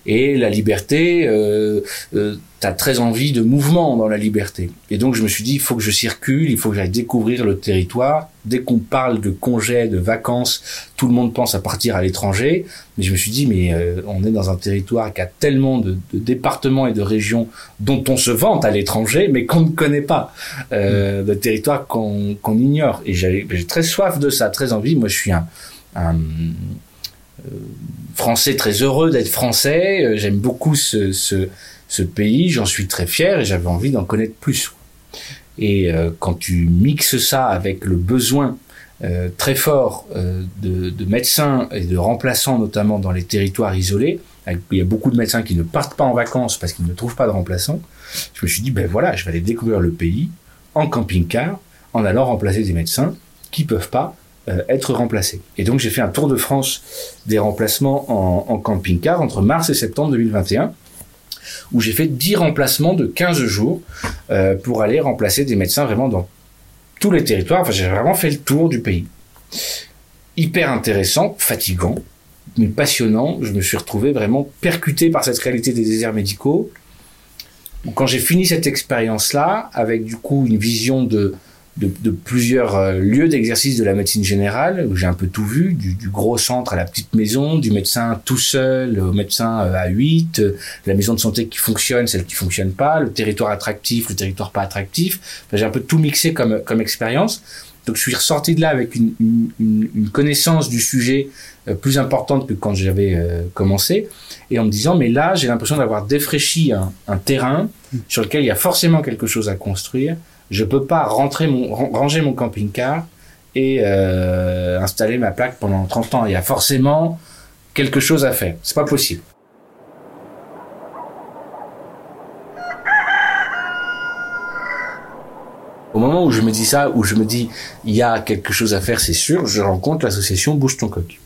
Et la liberté, euh, euh, tu as très envie de mouvement dans la liberté. Et donc je me suis dit, il faut que je circule, il faut que j'aille découvrir le territoire. Dès qu'on parle de congés, de vacances, tout le monde pense à partir à l'étranger. Mais je me suis dit, mais euh, on est dans un territoire qui a tellement de, de, départements et de régions dont on se vante à l'étranger, mais qu'on ne connaît pas. Euh, mm. De territoires qu'on ignore. Et j'ai très soif de ça, très envie. Moi, je suis un... un français très heureux d'être français. Euh, j'aime beaucoup ce, ce, pays, j'en suis très fier et j'avais envie d'en connaître plus. Et euh, quand tu mixes ça avec le besoin euh, très fort de, de, médecins et de remplaçants, notamment dans les territoires isolés, il y a beaucoup de médecins qui ne partent pas en vacances parce qu'ils ne trouvent pas de remplaçants, je me suis dit, ben voilà, je vais aller découvrir le pays en camping-car, en allant remplacer des médecins qui peuvent pas euh, être remplacés. Et donc j'ai fait un tour de France des remplacements en, en camping-car entre mars et septembre 2021 où j'ai fait 10 remplacements de 15 jours euh, pour aller remplacer des médecins vraiment dans tous les territoires. Enfin, j'ai vraiment fait le tour du pays. Hyper intéressant, fatigant, mais passionnant. Je me suis retrouvé vraiment percuté par cette réalité des déserts médicaux. Quand j'ai fini cette expérience-là, avec du coup une vision de de, de, plusieurs euh, lieux d'exercice de la médecine générale, où j'ai un peu tout vu, du, du, gros centre à la petite maison, du médecin tout seul au médecin euh, à 8, euh, la maison de santé qui fonctionne, celle qui fonctionne pas, le territoire attractif, le territoire pas attractif. Enfin, j'ai un peu tout mixé comme, comme expérience. Donc je suis ressorti de là avec une, une, une connaissance du sujet plus importante que quand j'avais commencé, et en me disant, mais là, j'ai l'impression d'avoir défraîchi un, un terrain sur lequel il y a forcément quelque chose à construire je peux pas rentrer mon, ranger mon camping-car et euh, installer ma plaque pendant 30 ans. Il y a forcément quelque chose à faire. C'est pas possible. Au moment où je me dis ça, où je me dis il y a quelque chose à faire, c'est sûr, je rencontre l'association Bouge ton coq.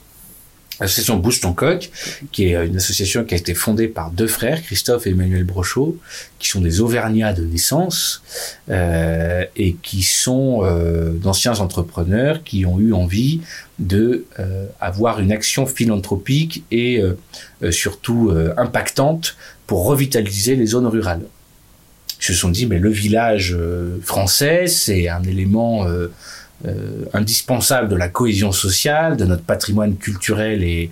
L'association Bouge coq, qui est une association qui a été fondée par deux frères, Christophe et Emmanuel Brochot, qui sont des Auvergnats de naissance euh, et qui sont euh, d'anciens entrepreneurs qui ont eu envie de euh, avoir une action philanthropique et euh, euh, surtout impactante pour revitaliser les zones rurales. Ils se sont dit, mais le village français, c'est un élément euh, indispensable de la cohésion sociale, de notre patrimoine culturel et,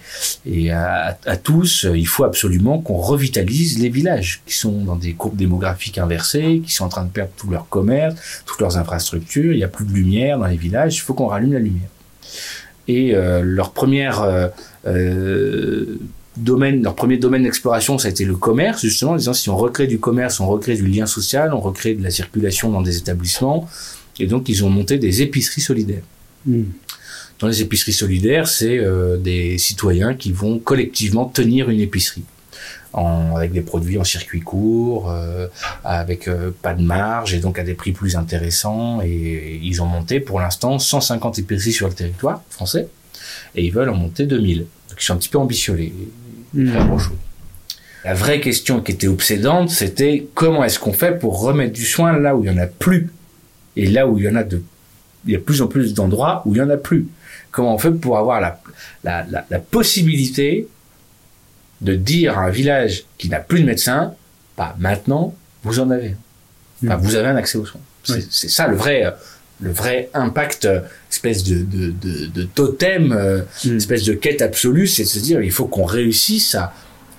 à, tous, il faut absolument qu'on revitalise les villages qui sont dans des courbes démographiques inversées, qui sont en train de perdre tout leur commerce, toutes leurs infrastructures. Il n'y a plus de lumière dans les villages. Il faut qu'on rallume la lumière. Et euh, leur première euh, euh, domaine, leur premier domaine d'exploration, ça a été le commerce, justement, en disant si on recrée du commerce, on recrée du lien social, on recrée de la circulation dans des établissements. Et donc, ils ont monté des épiceries solidaires. Hmm. Dans les épiceries solidaires, c'est euh, des citoyens qui vont collectivement tenir une épicerie. En, avec des produits en circuit court, euh, avec euh, pas de marge et donc à des prix plus intéressants. Et, et ils ont monté pour l'instant 150 épiceries sur le territoire français et ils veulent en monter 2000. Donc ils sont un petit peu ambitieux, les, les frères Rochaud. La vraie question qui était obsédante, c'était comment est-ce qu'on fait pour remettre du soin là où il y en a plus? Et là où il y en a de, il y a de plus en plus d'endroits où il y en a plus. Comment on fait pour avoir la, la, la, la possibilité de dire à un village qui n'a plus de médecin, bah maintenant vous en avez, Enfin, vous avez un accès aux soins. C'est Oui. ça le vrai, le vrai impact, espèce de, de, de, de totem, euh, Mm. espèce de quête absolue, c'est de se dire il faut qu'on réussisse à,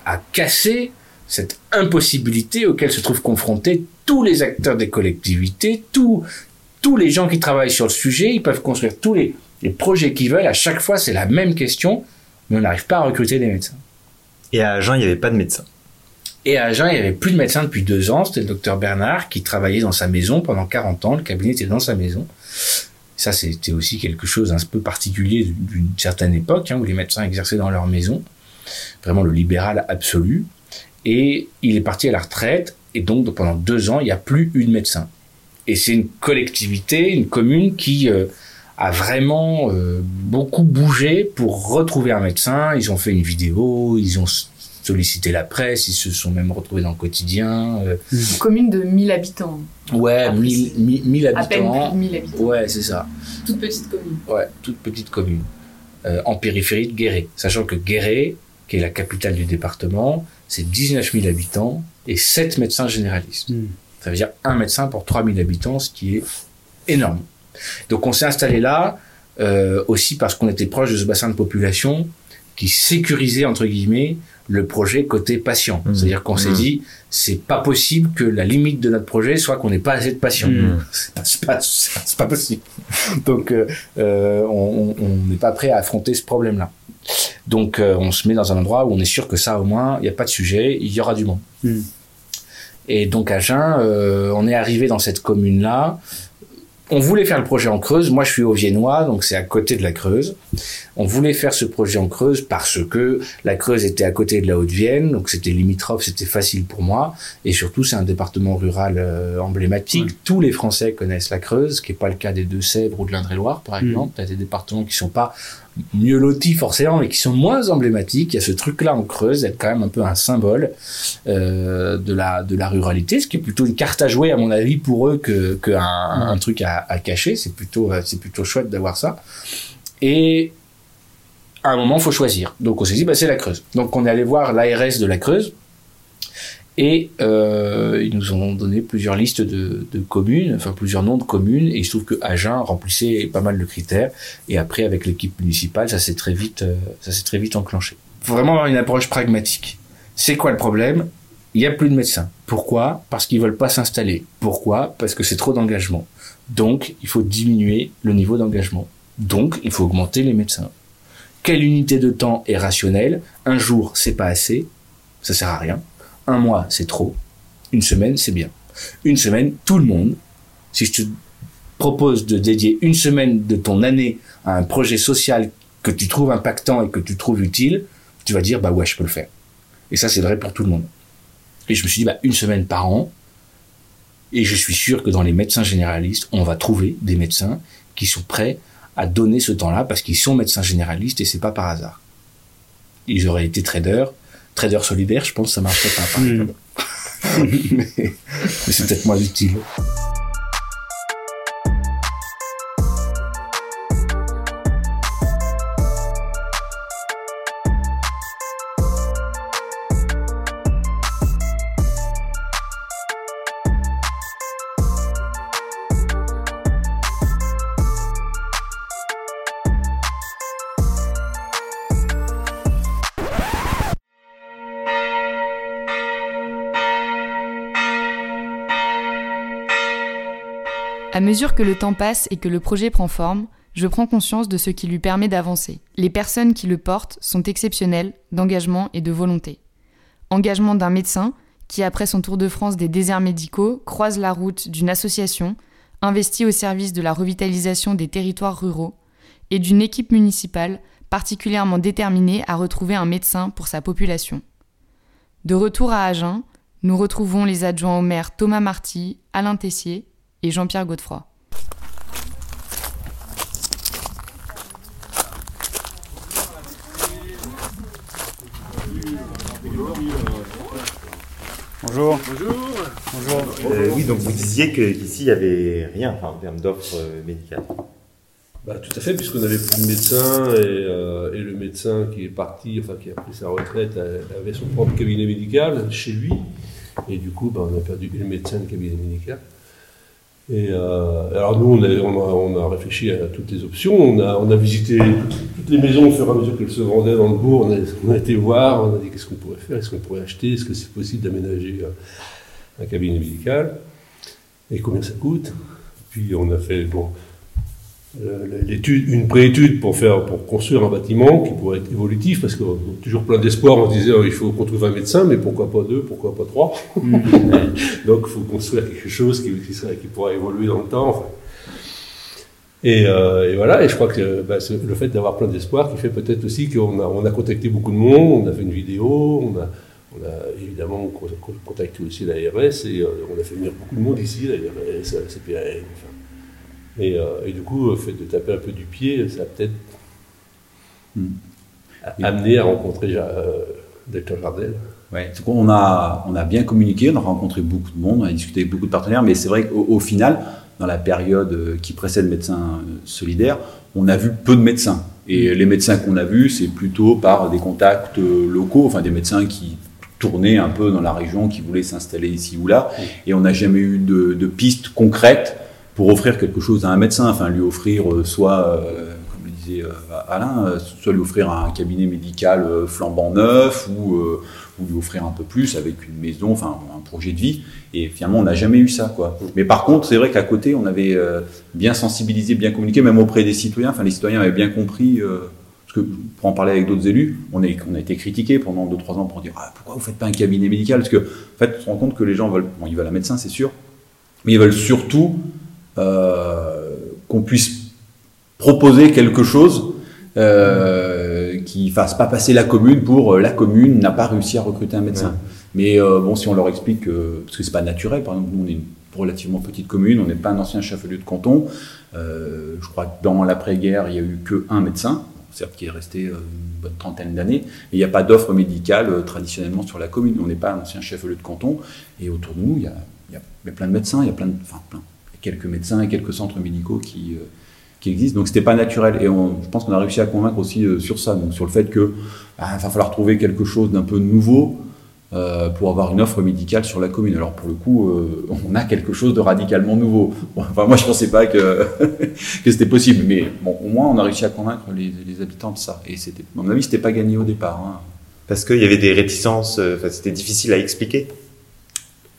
à casser cette impossibilité auquel se trouvent confrontés tous les acteurs des collectivités, tous tous les gens qui travaillent sur le sujet, ils peuvent construire tous les, les projets qu'ils veulent. À chaque fois, c'est la même question, mais on n'arrive pas à recruter des médecins. Et à Agen, il n'y avait pas de médecin. Et à Agen, il n'y avait plus de médecin depuis deux ans. C'était le docteur Bernard qui travaillait dans sa maison pendant 40 ans. Le cabinet était dans sa maison. Ça, c'était aussi quelque chose un peu particulier d'une certaine époque, hein, où les médecins exerçaient dans leur maison. Vraiment le libéral absolu. Et il est parti à la retraite. Et donc, pendant deux ans, il n'y a plus eu de médecin. Et c'est une collectivité, une commune qui euh, a vraiment euh, beaucoup bougé pour retrouver un médecin. Ils ont fait une vidéo, ils ont sollicité la presse, ils se sont même retrouvés dans le quotidien. euh, Commune de 1000 habitants. ouais, Ah, 1000 1000 1000 À peine plus habitants. de 1000 habitants. Ouais, c'est ça. Toute petite commune. Ouais, toute petite commune. Euh, en périphérie de Guéret. Sachant que Guéret, qui est la capitale du département, c'est 19 000 habitants et 7 médecins généralistes. Mm. Ça veut dire un médecin pour 3000 habitants, ce qui est énorme. Donc on s'est installé là euh, aussi parce qu'on était proche de ce bassin de population qui sécurisait entre guillemets le projet côté patient. Mmh. C'est-à-dire qu'on s'est Mmh. dit c'est pas possible que la limite de notre projet soit qu'on n'ait pas assez de patients. Mmh. C'est pas, possible. Donc euh, euh, on n'est pas prêt à affronter ce problème-là. Donc euh, on se met dans un endroit où on est sûr que ça au moins il n'y a pas de sujet, il y aura du monde. Et donc à Agen, euh, on est arrivé dans cette commune-là. On voulait faire le projet en Creuse. Moi, je suis au Viennois, donc c'est à côté de la Creuse. On voulait faire ce projet en Creuse parce que la Creuse était à côté de la Haute-Vienne, donc c'était limitrophe, c'était facile pour moi. Et surtout, c'est un département rural euh, emblématique. Tous les Français connaissent la Creuse, ce qui n'est pas le cas des Deux-Sèvres ou de l'Indre-et-Loire, par exemple. Il y a des départements qui sont pas mieux lotis forcément, mais qui sont moins emblématiques. Il y a ce truc-là en Creuse, d'être quand même un peu un symbole euh, de la de la ruralité, ce qui est plutôt une carte à jouer à mon avis pour eux que, que un, un truc à, à cacher. C'est plutôt euh, c'est plutôt chouette d'avoir ça. Et à un moment, faut choisir. Donc on s'est dit, bah, c'est la Creuse. Donc on est allé voir l'ARS de la Creuse. Et euh, ils nous ont donné plusieurs listes de, communes, enfin plusieurs noms de communes, et il se trouve que Agen remplissait pas mal de critères. Et après, avec l'équipe municipale, ça s'est très vite, euh, ça s'est enclenché. Faut vraiment avoir une approche pragmatique. C'est quoi le problème? Il y a plus de médecins. Pourquoi? Parce qu'ils veulent pas s'installer. Pourquoi? Parce que c'est trop d'engagement. Donc, il faut diminuer le niveau d'engagement. Donc, il faut augmenter les médecins. Quelle unité de temps est rationnelle? Un jour, c'est pas assez. Ça sert à rien. Un mois, c'est trop. Une semaine, c'est bien. Une semaine, tout le monde. Si je te propose de dédier une semaine de ton année à un projet social que tu trouves impactant et que tu trouves utile, tu vas dire, bah ouais, je peux le faire. Et ça, c'est vrai pour tout le monde. Et je me suis dit, bah, une semaine par an. Et je suis sûr que dans les médecins généralistes, on va trouver des médecins qui sont prêts à donner ce temps-là parce qu'ils sont médecins généralistes et c'est pas par hasard. Ils auraient été traders, traders solidaires, je pense que ça marcherait pas par mais mais c'est peut-être moins utile. À mesure que le temps passe et que le projet prend forme, je prends conscience de ce qui lui permet d'avancer. Les personnes qui le portent sont exceptionnelles d'engagement et de volonté. Engagement d'un médecin qui, après son tour de France des déserts médicaux, croise la route d'une association investie au service de la revitalisation des territoires ruraux et d'une équipe municipale particulièrement déterminée à retrouver un médecin pour sa population. De retour à Agen, nous retrouvons les adjoints au maire Thomas Marty, Alain Tessier et Jean-Pierre Godefroy. Bonjour. Bonjour. Bonjour. Euh, oui, donc vous disiez qu'ici il n'y avait rien enfin, en termes d'offres euh, médicales. Bah, tout à fait, puisqu'on n'avait plus de médecin et, euh, et, le médecin qui est parti, enfin qui a pris sa retraite, avait son propre cabinet médical chez lui. Et du coup, bah, on a perdu le médecin de cabinet médical. Et euh, alors nous, on a, réfléchi à toutes les options. On a, visité toutes les maisons au fur et à mesure qu'elles se vendaient dans le bourg. On a, on a été voir, on a dit qu'est-ce qu'on pourrait faire, est-ce qu'on pourrait acheter, est-ce que c'est possible d'aménager un, un cabinet médical, et combien ça coûte? Puis on a fait bon, l'étude, une préétude pour faire, pour construire un bâtiment qui pourrait être évolutif, parce qu'on a toujours plein d'espoir. On se disait, oh, il faut qu'on trouve un médecin, mais pourquoi pas deux, pourquoi pas trois? Donc, il faut construire quelque chose qui, qui, pourra évoluer dans le temps. Enfin. Et, euh, et, voilà, et je crois que bah, le fait d'avoir plein d'espoir qui fait peut-être aussi qu'on a, on a contacté beaucoup de monde, on a fait une vidéo, on a, on a évidemment contacté aussi l'ARS, et euh, on a fait venir beaucoup de monde ici, l'ARS, la CPAN, enfin, et, euh, et, du coup, le fait de taper un peu du pied, ça a peut-être hmm. amené à rencontrer euh, Dr Jardel. Ouais, on a, on a bien communiqué, on a rencontré beaucoup de monde, on a discuté avec beaucoup de partenaires, mais c'est vrai qu'au au final, dans la période euh, qui précède Médecins Solidaires, on a vu peu de médecins. Et les médecins qu'on a vus, c'est plutôt par des contacts euh, locaux, enfin des médecins qui tournaient un peu dans la région, qui voulaient s'installer ici ou là. Et on n'a jamais eu de, de pistes concrètes pour offrir quelque chose à un médecin, enfin lui offrir euh, soit, euh, comme le disait euh, Alain, soit lui offrir un cabinet médical flambant neuf ou, lui offrir un peu plus avec une maison, enfin un projet de vie. Et finalement, on n'a jamais eu ça, quoi. Mais par contre, c'est vrai qu'à côté, on avait bien sensibilisé, bien communiqué, même auprès des citoyens. Enfin, les citoyens avaient bien compris. parce que pour en parler avec d'autres élus, on, est, on a été critiqués pendant 2-3 ans pour dire ah, pourquoi vous faites pas un cabinet médical? Parce que, en fait, on se rend compte que les gens veulent, bon, ils veulent un médecin, c'est sûr, mais ils veulent surtout euh, qu'on puisse proposer quelque chose euh, qui fasse pas passer la commune pour euh, la commune n'a pas réussi à recruter un médecin. Mais euh, bon, si on leur explique que, parce que c'est pas naturel, par exemple, nous on est une relativement petite commune, on n'est pas un ancien chef-lieu de canton. Euh, je crois que dans l'après-guerre, il y a eu que un médecin, certes qui est resté une bonne trentaine d'années, mais il n'y a pas d'offre médicale traditionnellement sur la commune. On n'est pas un ancien chef-lieu de canton, et autour de nous, il y a, il y a, il y a plein de médecins, il y a plein de, enfin plein, quelques médecins et quelques centres médicaux qui, euh, qui existent. Donc c'était pas naturel. Et on, je pense qu'on a réussi à convaincre aussi euh, sur ça, donc sur le fait que bah, va falloir trouver quelque chose d'un peu nouveau euh, pour avoir une offre médicale sur la commune. Alors pour le coup, euh, on a quelque chose de radicalement nouveau. Bon, enfin moi je pensais pas que, que c'était possible, mais bon au moins on a réussi à convaincre les, les habitants de ça. Et c'était, à mon avis, c'était pas gagné au départ. Hein. Parce qu'il y avait des réticences, enfin, c'était difficile à expliquer.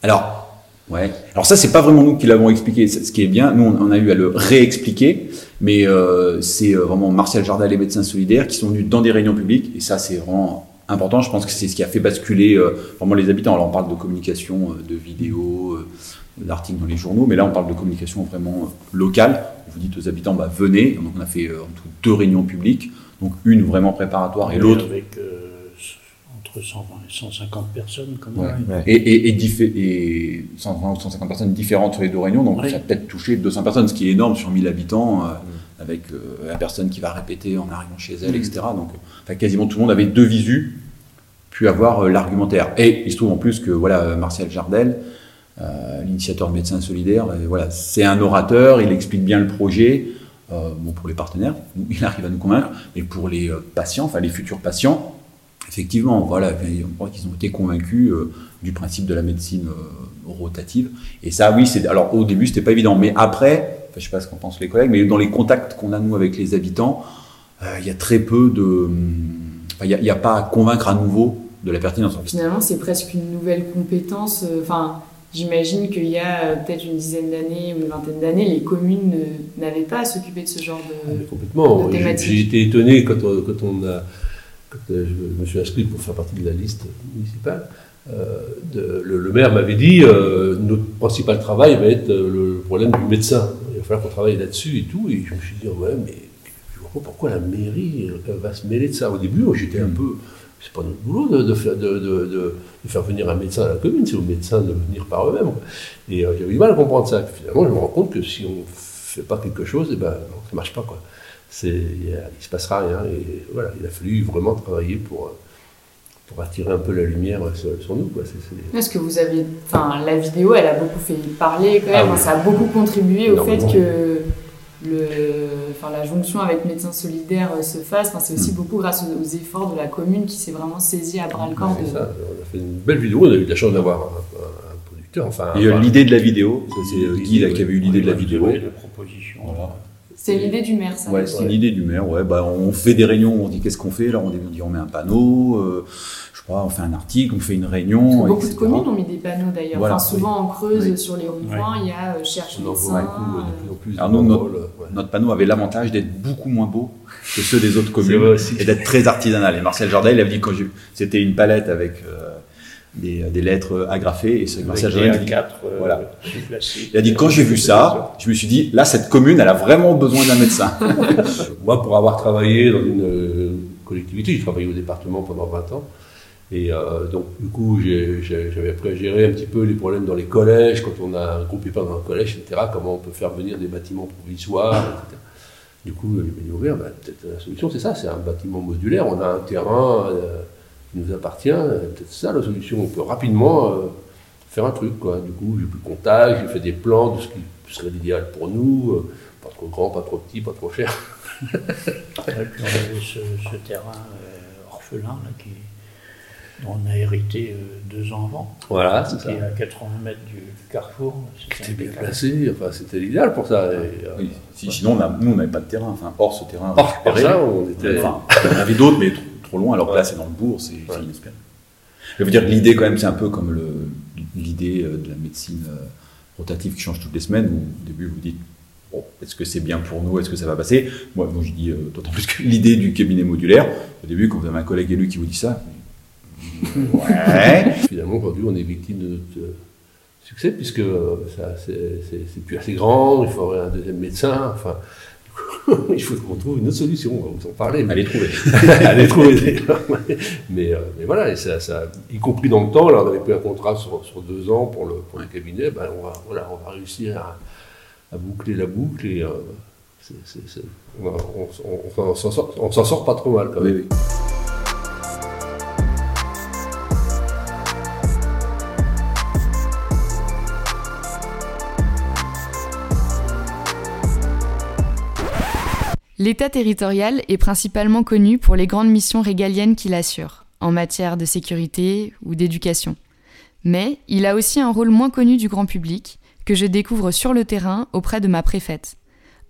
Alors Ouais. Alors ça, c'est pas vraiment nous qui l'avons expliqué. Ce qui est bien, nous, on a eu à le réexpliquer, mais euh, c'est euh, vraiment Martial Jardin et les médecins solidaires qui sont venus dans des réunions publiques, et ça, c'est vraiment important. Je pense que c'est ce qui a fait basculer euh, vraiment les habitants. Alors on parle de communication, de vidéos, d'articles dans les journaux, mais là, on parle de communication vraiment locale. Vous dites aux habitants, bah, venez. Donc on a fait en tout deux réunions publiques, donc une vraiment préparatoire et l'autre entre 120 et 150 personnes quand même. Ouais. Et, et, et, et 120 ou 150 personnes différentes sur les deux réunions, donc ça a peut-être touché 200 personnes, ce qui est énorme sur 1000 habitants, euh, mm. avec euh, la personne qui va répéter en arrivant chez elle, mm. etc. Donc enfin, quasiment tout le monde avait deux visus, puis avoir euh, l'argumentaire. Et il se trouve en plus que voilà, Martial Jardel, euh, l'initiateur de Médecins Solidaires, voilà, c'est un orateur, il explique bien le projet. bon, pour les partenaires, il arrive à nous convaincre, mais pour les patients, enfin les futurs patients, effectivement, voilà, on croit qu'ils ont été convaincus euh, du principe de la médecine euh, rotative. Et ça, oui, c'est alors au début, c'était pas évident, mais après, enfin, je sais pas ce qu'en pensent les collègues, mais dans les contacts qu'on a nous avec les habitants, euh, il y a très peu de, il n'y a, a, pas à convaincre à nouveau de la pertinence. Finalement, c'est presque une nouvelle compétence. Enfin, J'imagine qu'il y a peut-être une dizaine d'années ou une vingtaine d'années, les communes ne- n'avaient pas à s'occuper de ce genre Ah, de... complètement. de J'ai- été étonné quand on, quand on a, quand euh, je me suis inscrit pour faire partie de la liste municipale. euh, de- le, le maire m'avait dit euh, notre principal travail va être euh, le problème du médecin. Il va falloir qu'on travaille là-dessus et tout. Et je me suis dit ouais mais je vois pas pourquoi la mairie va se mêler de ça. Au début j'étais un peu c'est pas notre boulot de, de faire, de, de- de- de faire venir un médecin à la commune, c'est aux médecins de venir par eux-mêmes. Et euh, j'avais du mal à comprendre ça. Puis finalement, je me rends compte que si on fait pas quelque chose, eh ben, non, ça marche pas. Quoi. C'est, il il se passera rien. Et voilà, il a fallu vraiment travailler pour, euh, pour attirer un peu la lumière sur, sur nous. Quoi. C'est, c'est- Est-ce que vous avez... Enfin, la vidéo, elle a beaucoup fait parler quand même. Ah oui. Enfin, Ça a beaucoup contribué au fait que le, enfin, la jonction avec Médecins Solidaires euh, se fasse. Enfin, c'est aussi beaucoup grâce aux, aux efforts de la commune qui s'est vraiment saisie à bras-le-corps. c'est de- ça. On a fait une belle vidéo. On a eu de la chance d'avoir un, un- un producteur. Enfin, Et euh, enfin, l'idée de la vidéo, ça, c'est Guy là, qui avait eu l'idée de la vidéo. de proposition. Voilà. C'est l'idée du maire, ça. Ouais, c'est une idée du maire. Ouais, bah, on fait des réunions, on dit qu'est-ce qu'on fait. Là, on dit on met un panneau, euh, je crois, on fait un article, on fait une réunion. Beaucoup de communes ont mis des panneaux d'ailleurs. Voilà, enfin, souvent en Creuse, Oui. sur les ronds-points, il y a euh, cherche on en voit médecin. beaucoup, de euh, plus en plus. Alors nous, notre-. Notre panneau avait l'avantage d'être beaucoup moins beau que ceux des autres communes et d'être très artisanal. Et Marcel Jardin, il avait dit quand j'ai c'était une palette avec euh, des, des lettres agrafées et c'est dit- A4, euh, Voilà. il a dit quand j'ai vu ça, je me suis dit là cette commune elle a vraiment besoin d'un médecin. Moi, pour avoir travaillé dans une euh, collectivité, j'ai travaillé au département pendant 20 ans. Et euh, donc, du coup, j'avais appris à gérer un petit peu les problèmes dans les collèges, quand on a un groupe épin dans un collège, etc., comment on peut faire venir des bâtiments provisoires, etc. Du coup, il m'a dit, ouvert, peut-être la solution, c'est ça, c'est un bâtiment modulaire, on a un terrain euh, qui nous appartient, euh, peut-être ça la solution, on peut rapidement euh, faire un truc, quoi. Du coup, j'ai pris contact, j'ai fait des plans de ce qui serait l'idéal pour nous, euh, pas trop grand, pas trop petit, pas trop cher. Et puis on avait ce, ce terrain euh, orphelin là, qui, dont on a hérité euh, deux ans avant, Voilà, c'est ça. qui est à 80 mètres du carrefour. C'était bien placé, enfin c'était l'idéal pour ça. Et, euh, Oui, si- sinon on a- nous on n'avait pas de terrain, enfin hors ce terrain Hors- ça, on était- Enfin, on avait d'autres mais trop, loin. Alors que là c'est dans le bourg, c'est inespéré. Je veux dire que l'idée quand même c'est un peu comme l'idée euh, de la médecine euh, rotative qui change toutes les semaines. Où, au début vous dites bon, est-ce que c'est bien pour nous, est-ce que ça va passer? Moi, je dis euh, d'autant plus que l'idée du cabinet modulaire. Au début quand vous avez un collègue élu qui vous dit ça, ouais. Finalement, aujourd'hui, on est victime de notre succès, puisque euh, ça, c'est plus assez grand, il faudrait un deuxième médecin, enfin, il faut qu'on trouve une autre solution, on va vous en parler. mais- Allez trouver. Allez trouver mais, euh, mais voilà, et ça, ça, y compris dans le temps, là, on avait pris un contrat sur, sur deux ans pour le, pour le cabinet, ben, on, va, voilà, on va réussir à, à boucler la boucle et euh, on, va- on- on- enfin, on s'en sort, on s'en sort pas trop mal quand Oui, même. oui. L'État territorial est principalement connu pour les grandes missions régaliennes qu'il assure, en matière de sécurité ou d'éducation. Mais il a aussi un rôle moins connu du grand public, que je découvre sur le terrain auprès de ma préfète.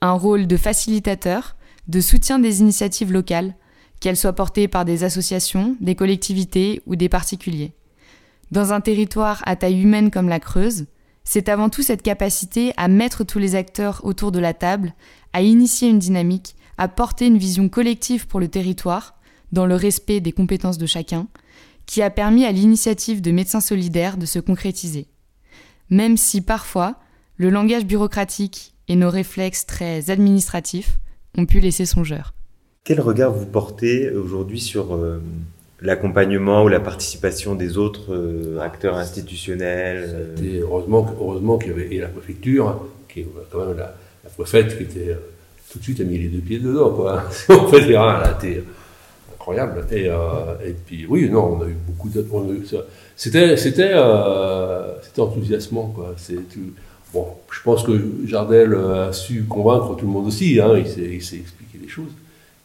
Un rôle de facilitateur, de soutien des initiatives locales, qu'elles soient portées par des associations, des collectivités ou des particuliers. Dans un territoire à taille humaine comme la Creuse, c'est avant tout cette capacité à mettre tous les acteurs autour de la table, à initier une dynamique, à porter une vision collective pour le territoire, dans le respect des compétences de chacun, qui a permis à l'initiative de médecins solidaires de se concrétiser. Même si parfois, le langage bureaucratique et nos réflexes très administratifs ont pu laisser songeur. Quel regard vous portez aujourd'hui sur euh, l'accompagnement ou la participation des autres euh, acteurs institutionnels euh, heureusement, heureusement qu'il y avait et la préfecture, qui est quand même la, la préfète qui était euh, tout de suite a mis les deux pieds dedans, quoi. en fait, les reins, là, c'était incroyable. Et, euh, et puis, oui, non, on a eu beaucoup on ça. C'était, c'était, euh, c'était enthousiasmant, quoi. C'est tout- Bon, je pense que Jardel a su convaincre tout le monde aussi, hein, il s'est, il s'est expliqué les choses.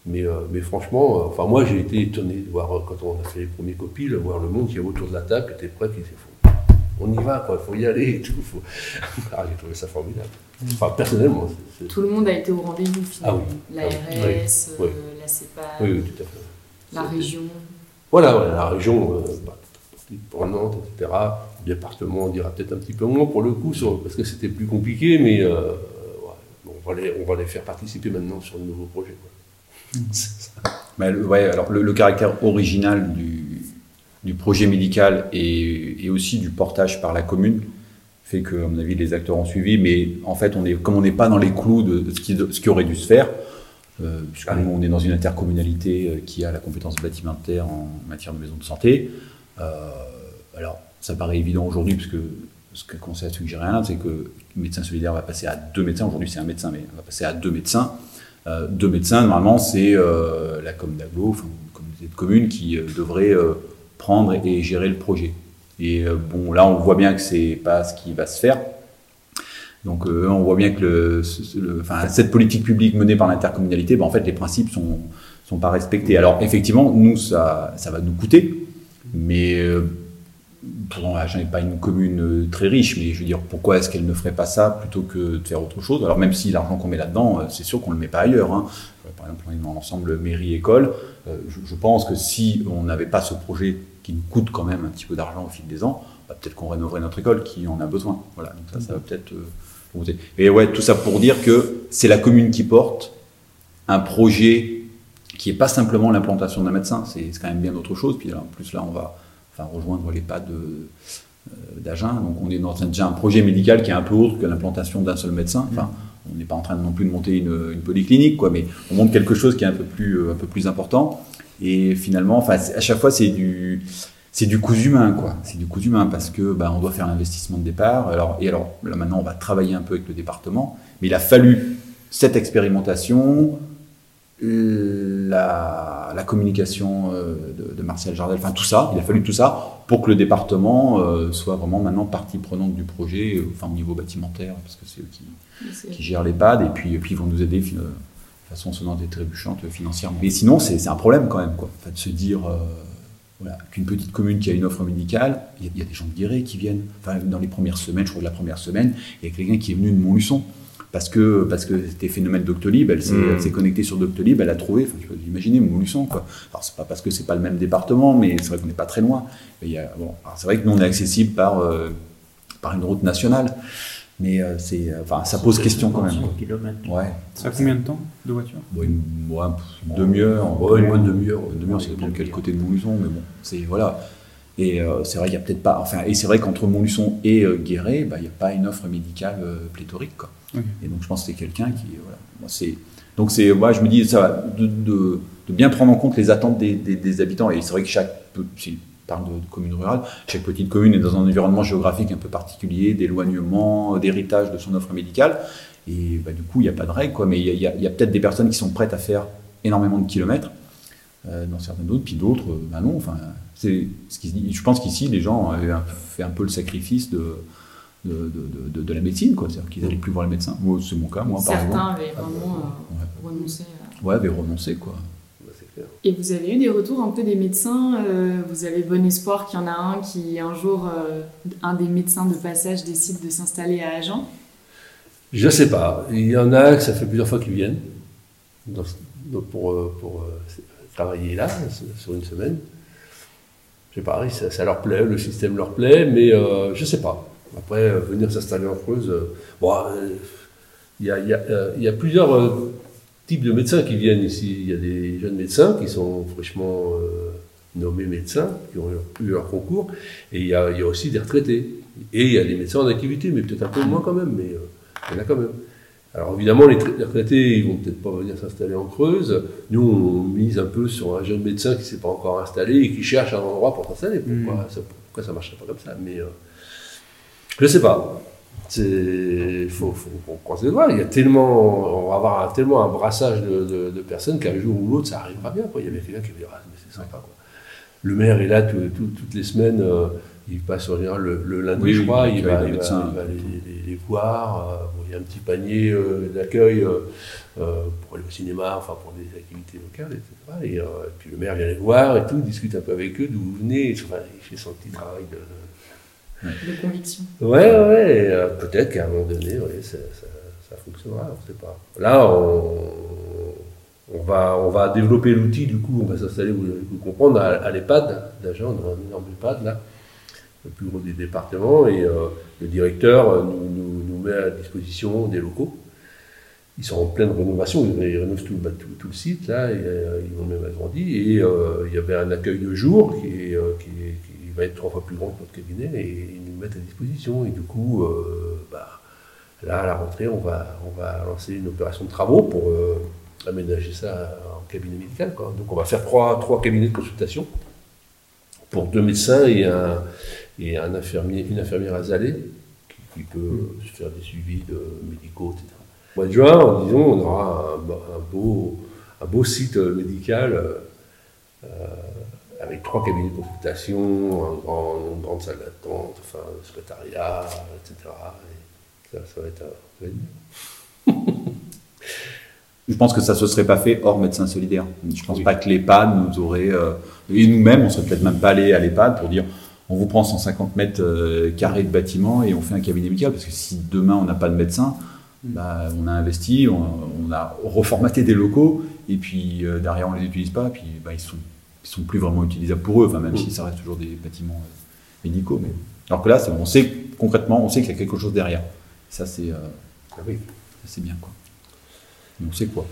Mais, euh, mais franchement, euh, enfin moi j'ai été étonné de voir euh, quand on a fait les premiers copies, de voir le monde qui est autour de la table, qui était prêt, qui disait faut- on y va, quoi, faut y aller et tout. Faut... Ah, j'ai trouvé ça formidable. Enfin personnellement, c'est- c'est- Tout le monde a été au rendez-vous finalement. Ah oui. L'ARS, Ah oui. euh, Oui. la CEPA, oui, oui, tout à fait. la C'était- région. Voilà, voilà, la région, euh, bah, prenante, etc. Le département dira peut-être un petit peu moins pour le coup, sur- parce que c'était plus compliqué, mais euh, ouais, bon, on, va les, on va les faire participer maintenant sur le nouveau projet. quoi. Le- ouais, alors le, le caractère original du, du projet médical et, et aussi du portage par la commune fait que, à mon avis, les acteurs ont suivi, mais en fait, on est, comme on n'est pas dans les clous de, ce, qui, de ce qui aurait dû se faire, euh, puisque nous, on est dans une intercommunalité euh, qui a la compétence bâtimentaire en matière de maison de santé. Euh, alors, ça paraît évident aujourd'hui, puisque ce que conseille à suggérer Alain, c'est que le médecin solidaire va passer à deux médecins. Aujourd'hui, c'est un médecin, mais on va passer à deux médecins. Euh, deux médecins, normalement, c'est la commune d'Aglo, enfin, une communauté de communes qui devrait prendre et gérer le projet. Et euh, bon, là, on voit bien que c'est pas ce qui va se faire. Donc, euh, on voit bien que cette politique publique menée par l'intercommunalité, ben, en fait, les principes sont sont pas respectés. Alors, effectivement, nous, ça, ça va nous coûter, mais euh, Bon, Agen n'est pas une commune euh, très riche, mais je veux dire, pourquoi est-ce qu'elle ne ferait pas ça plutôt que de faire autre chose? Alors même si l'argent qu'on met là-dedans, c'est sûr qu'on ne le met pas ailleurs. hein. Euh, Par exemple, dans l'ensemble mairie-école. Euh, je, pense que si on n'avait pas ce projet qui nous coûte quand même un petit peu d'argent au fil des ans, bah, peut-être qu'on rénoverait notre école qui en a besoin. Voilà, donc ça, ça va peut-être euh. Et ouais, tout ça pour dire que c'est la commune qui porte un projet qui n'est pas simplement l'implantation d'un médecin, c'est quand même bien autre chose. Puis en plus, là, on va rejoindre les pas d'Agen. Donc, on est dans un, déjà un projet médical qui est un peu autre que l'implantation d'un seul médecin. Enfin, on n'est pas en train non plus de monter une, polyclinique, quoi, mais on monte quelque chose qui est un peu plus, euh, un peu plus important. Et finalement, enfin, à chaque fois, c'est du, c'est du coût humain, quoi. C'est du coût humain parce que bah, on doit faire l'investissement de départ. Alors, et alors, là maintenant, on va travailler un peu avec le département, mais il a fallu cette expérimentation, la, la communication euh, de, de Martial Jardel, enfin tout ça, il a fallu tout ça pour que le département euh, soit vraiment maintenant partie prenante du projet, euh, enfin au niveau bâtimentaire, parce que c'est eux qui, qui gèrent les pads, et puis, et puis ils vont nous aider de façon sonnante et trébuchante financièrement. Mais sinon, c'est un problème quand même, quoi. Enfin, de se dire voilà, qu'une petite commune qui a une offre médicale, il y, a- il y a des gens de Guéret qui viennent. Enfin, dans les premières semaines, je crois que la première semaine, il y a quelqu'un qui est venu de Montluçon. Parce que, parce que c'était phénomène Doctolib, elle s'est Mm. elle s'est connectée sur Doctolib, elle a trouvé, enfin, tu peux imaginer, Montluçon, quoi. Alors, c'est pas parce que c'est pas le même département, mais c'est vrai qu'on n'est pas très loin. Mais il y a- bon, c'est vrai que nous, on est accessible par, euh, par une route nationale. Mais euh, c'est, euh, enfin, ça pose question quand même. km. Ouais. Ça a combien de temps de voiture? Bon, une, demi-heure. Ouais, une bonne demi-heure. Une demi-heure, ça dépend de quel côté de Montluçon, mais bon, c'est voilà. Et euh, c'est vrai qu'il y a peut-être pas. Enfin, et c'est vrai qu'entre Montluçon et euh, Guéret, bah, il n'y a pas une offre médicale euh, pléthorique, quoi. Et donc je pense que c'est quelqu'un qui, voilà. Moi, donc c'est, moi je me dis ça, de, de, bien prendre en compte les attentes des, habitants. Et c'est vrai que chaque, si on parle de, commune rurale, chaque petite commune est dans un environnement géographique un peu particulier, d'éloignement, d'héritage de son offre médicale. Et bah, du coup, il n'y a pas de règle, quoi. Mais il y a, a- a peut-être des personnes qui sont prêtes à faire énormément de kilomètres euh, dans certaines d'autres, puis d'autres, euh, bah non. Enfin, c'est ce qui se dit. Je pense qu'ici, les gens avaient un- fait un peu le sacrifice de de, de, de, de la médecine, quoi. C'est-à-dire qu'ils n'allaient plus voir le médecin. Moi, c'est mon cas, moi, par exemple. Certains avaient vraiment euh, renoncé à... Ouais, avaient renoncé, quoi. Et vous avez eu des retours un peu des médecins euh, Vous avez bon espoir qu'il y en a un qui, un jour, euh, un des médecins de passage décide de s'installer à Agen? Je sais pas. Il y en a que ça fait plusieurs fois qu'ils viennent dans- pour, pour euh, travailler là, sur une semaine. Je sais pas, ça, ça leur plaît, le système leur plaît, mais euh, je sais pas. Après, euh, venir s'installer en Creuse, euh, bon, euh, il y, a, il y a, il y a plusieurs types de médecins qui viennent ici. Il y a des jeunes médecins qui sont fraîchement euh, nommés médecins, qui ont eu leur concours, et il y, a, il y a aussi des retraités. Et il y a des médecins en activité, mais peut-être un peu moins quand même, mais euh, il y en a quand même. Alors évidemment, les, tra- les retraités, ils vont peut-être pas venir s'installer en Creuse. Nous, on mise un peu sur un jeune médecin qui s'est pas encore installé et qui cherche un endroit pour s'installer. Pourquoi, ça, pourquoi ça marcherait pas comme ça? Mais euh, je sais pas. C'est faut, faut, faut croiser les doigts. Il y a tellement, on va avoir un- tellement un brassage de, de- de personnes qu'un jour ou l'autre, ça arrivera bien. Quoi. Il y avait quelqu'un qui me dit, ah, mais c'est sympa. Quoi. Le maire est là tout- tout- toutes les semaines. euh, il passe en général le, le lundi, Oui, je crois. il Il va, il il les, les- les voir. euh, bon, il y a un petit panier euh, d'accueil pour aller au cinéma, enfin pour des activités locales, etc. Et, et puis le maire vient les voir et tout, discute un peu avec eux d'où vous venez. Enfin, il fait son petit travail de, de conviction Ouais, ouais, euh, peut-être qu'à un moment donné, ouais, ça, ça, ça fonctionnera, on ne sait pas. Là, on, on, va, on va développer l'outil, du coup, on va s'installer, vous vous comprendre, à, à l'EHPAD d'Agen, on a un énorme EHPAD là. le plus gros des départements, et le directeur nous, nous, met à disposition des locaux. Ils sont en pleine rénovation, ils rénovent tout, bah, tout, tout le site, là, et, ils ont même agrandi, et il y avait un accueil de jour qui, qui, qui va être trois fois plus grand que notre cabinet, et ils nous mettent à disposition, et du coup, bah, Là, à la rentrée, on va, on va lancer une opération de travaux pour euh, aménager ça en cabinet médical. Donc on va faire trois, trois cabinets de consultation pour deux médecins et un, et un infirmier, une infirmière azalée qui, qui peut se faire des suivis de médicaux, etc. Au mois de juin, disons, on aura un, beau, un beau site médical euh, avec trois cabinets de consultation, un grand, une grande salle d'attente, enfin, secrétariat, etc. Ça, va être, Je pense que ça ne se serait pas fait hors médecin solidaire. Je ne pense pas que l'EHPAD nous aurait. Euh, et nous-mêmes, on ne serait peut-être même pas allé à l'EHPAD pour dire on vous prend 150 mètres euh, carrés de bâtiment et on fait un cabinet médical. Parce que si demain on n'a pas de médecin, mm. bah, on a investi, on, a reformaté des locaux et puis euh, derrière on ne les utilise pas. Et puis bah, ils sont, ils sont plus vraiment utilisables pour eux, enfin, même mm. si ça reste toujours des bâtiments médicaux. Mais... Alors que là, on sait concrètement, on sait qu'il y a quelque chose derrière. Ça, c'est euh, ah c'est bien, quoi. On sait quoi.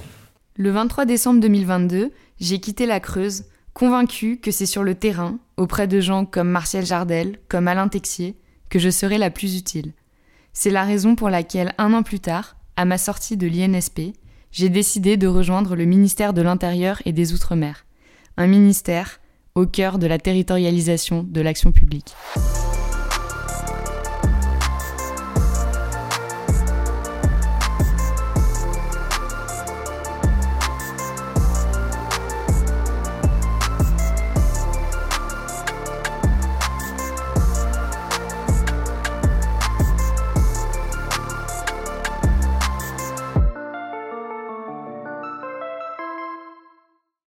Le 23 décembre 2022, j'ai quitté la Creuse, convaincu que c'est sur le terrain, auprès de gens comme Martial Jardel, comme Alain Texier, que je serai la plus utile. C'est la raison pour laquelle, un an plus tard, à ma sortie de l'INSP, j'ai décidé de rejoindre le ministère de l'Intérieur et des Outre-mer, un ministère au cœur de la territorialisation de l'action publique.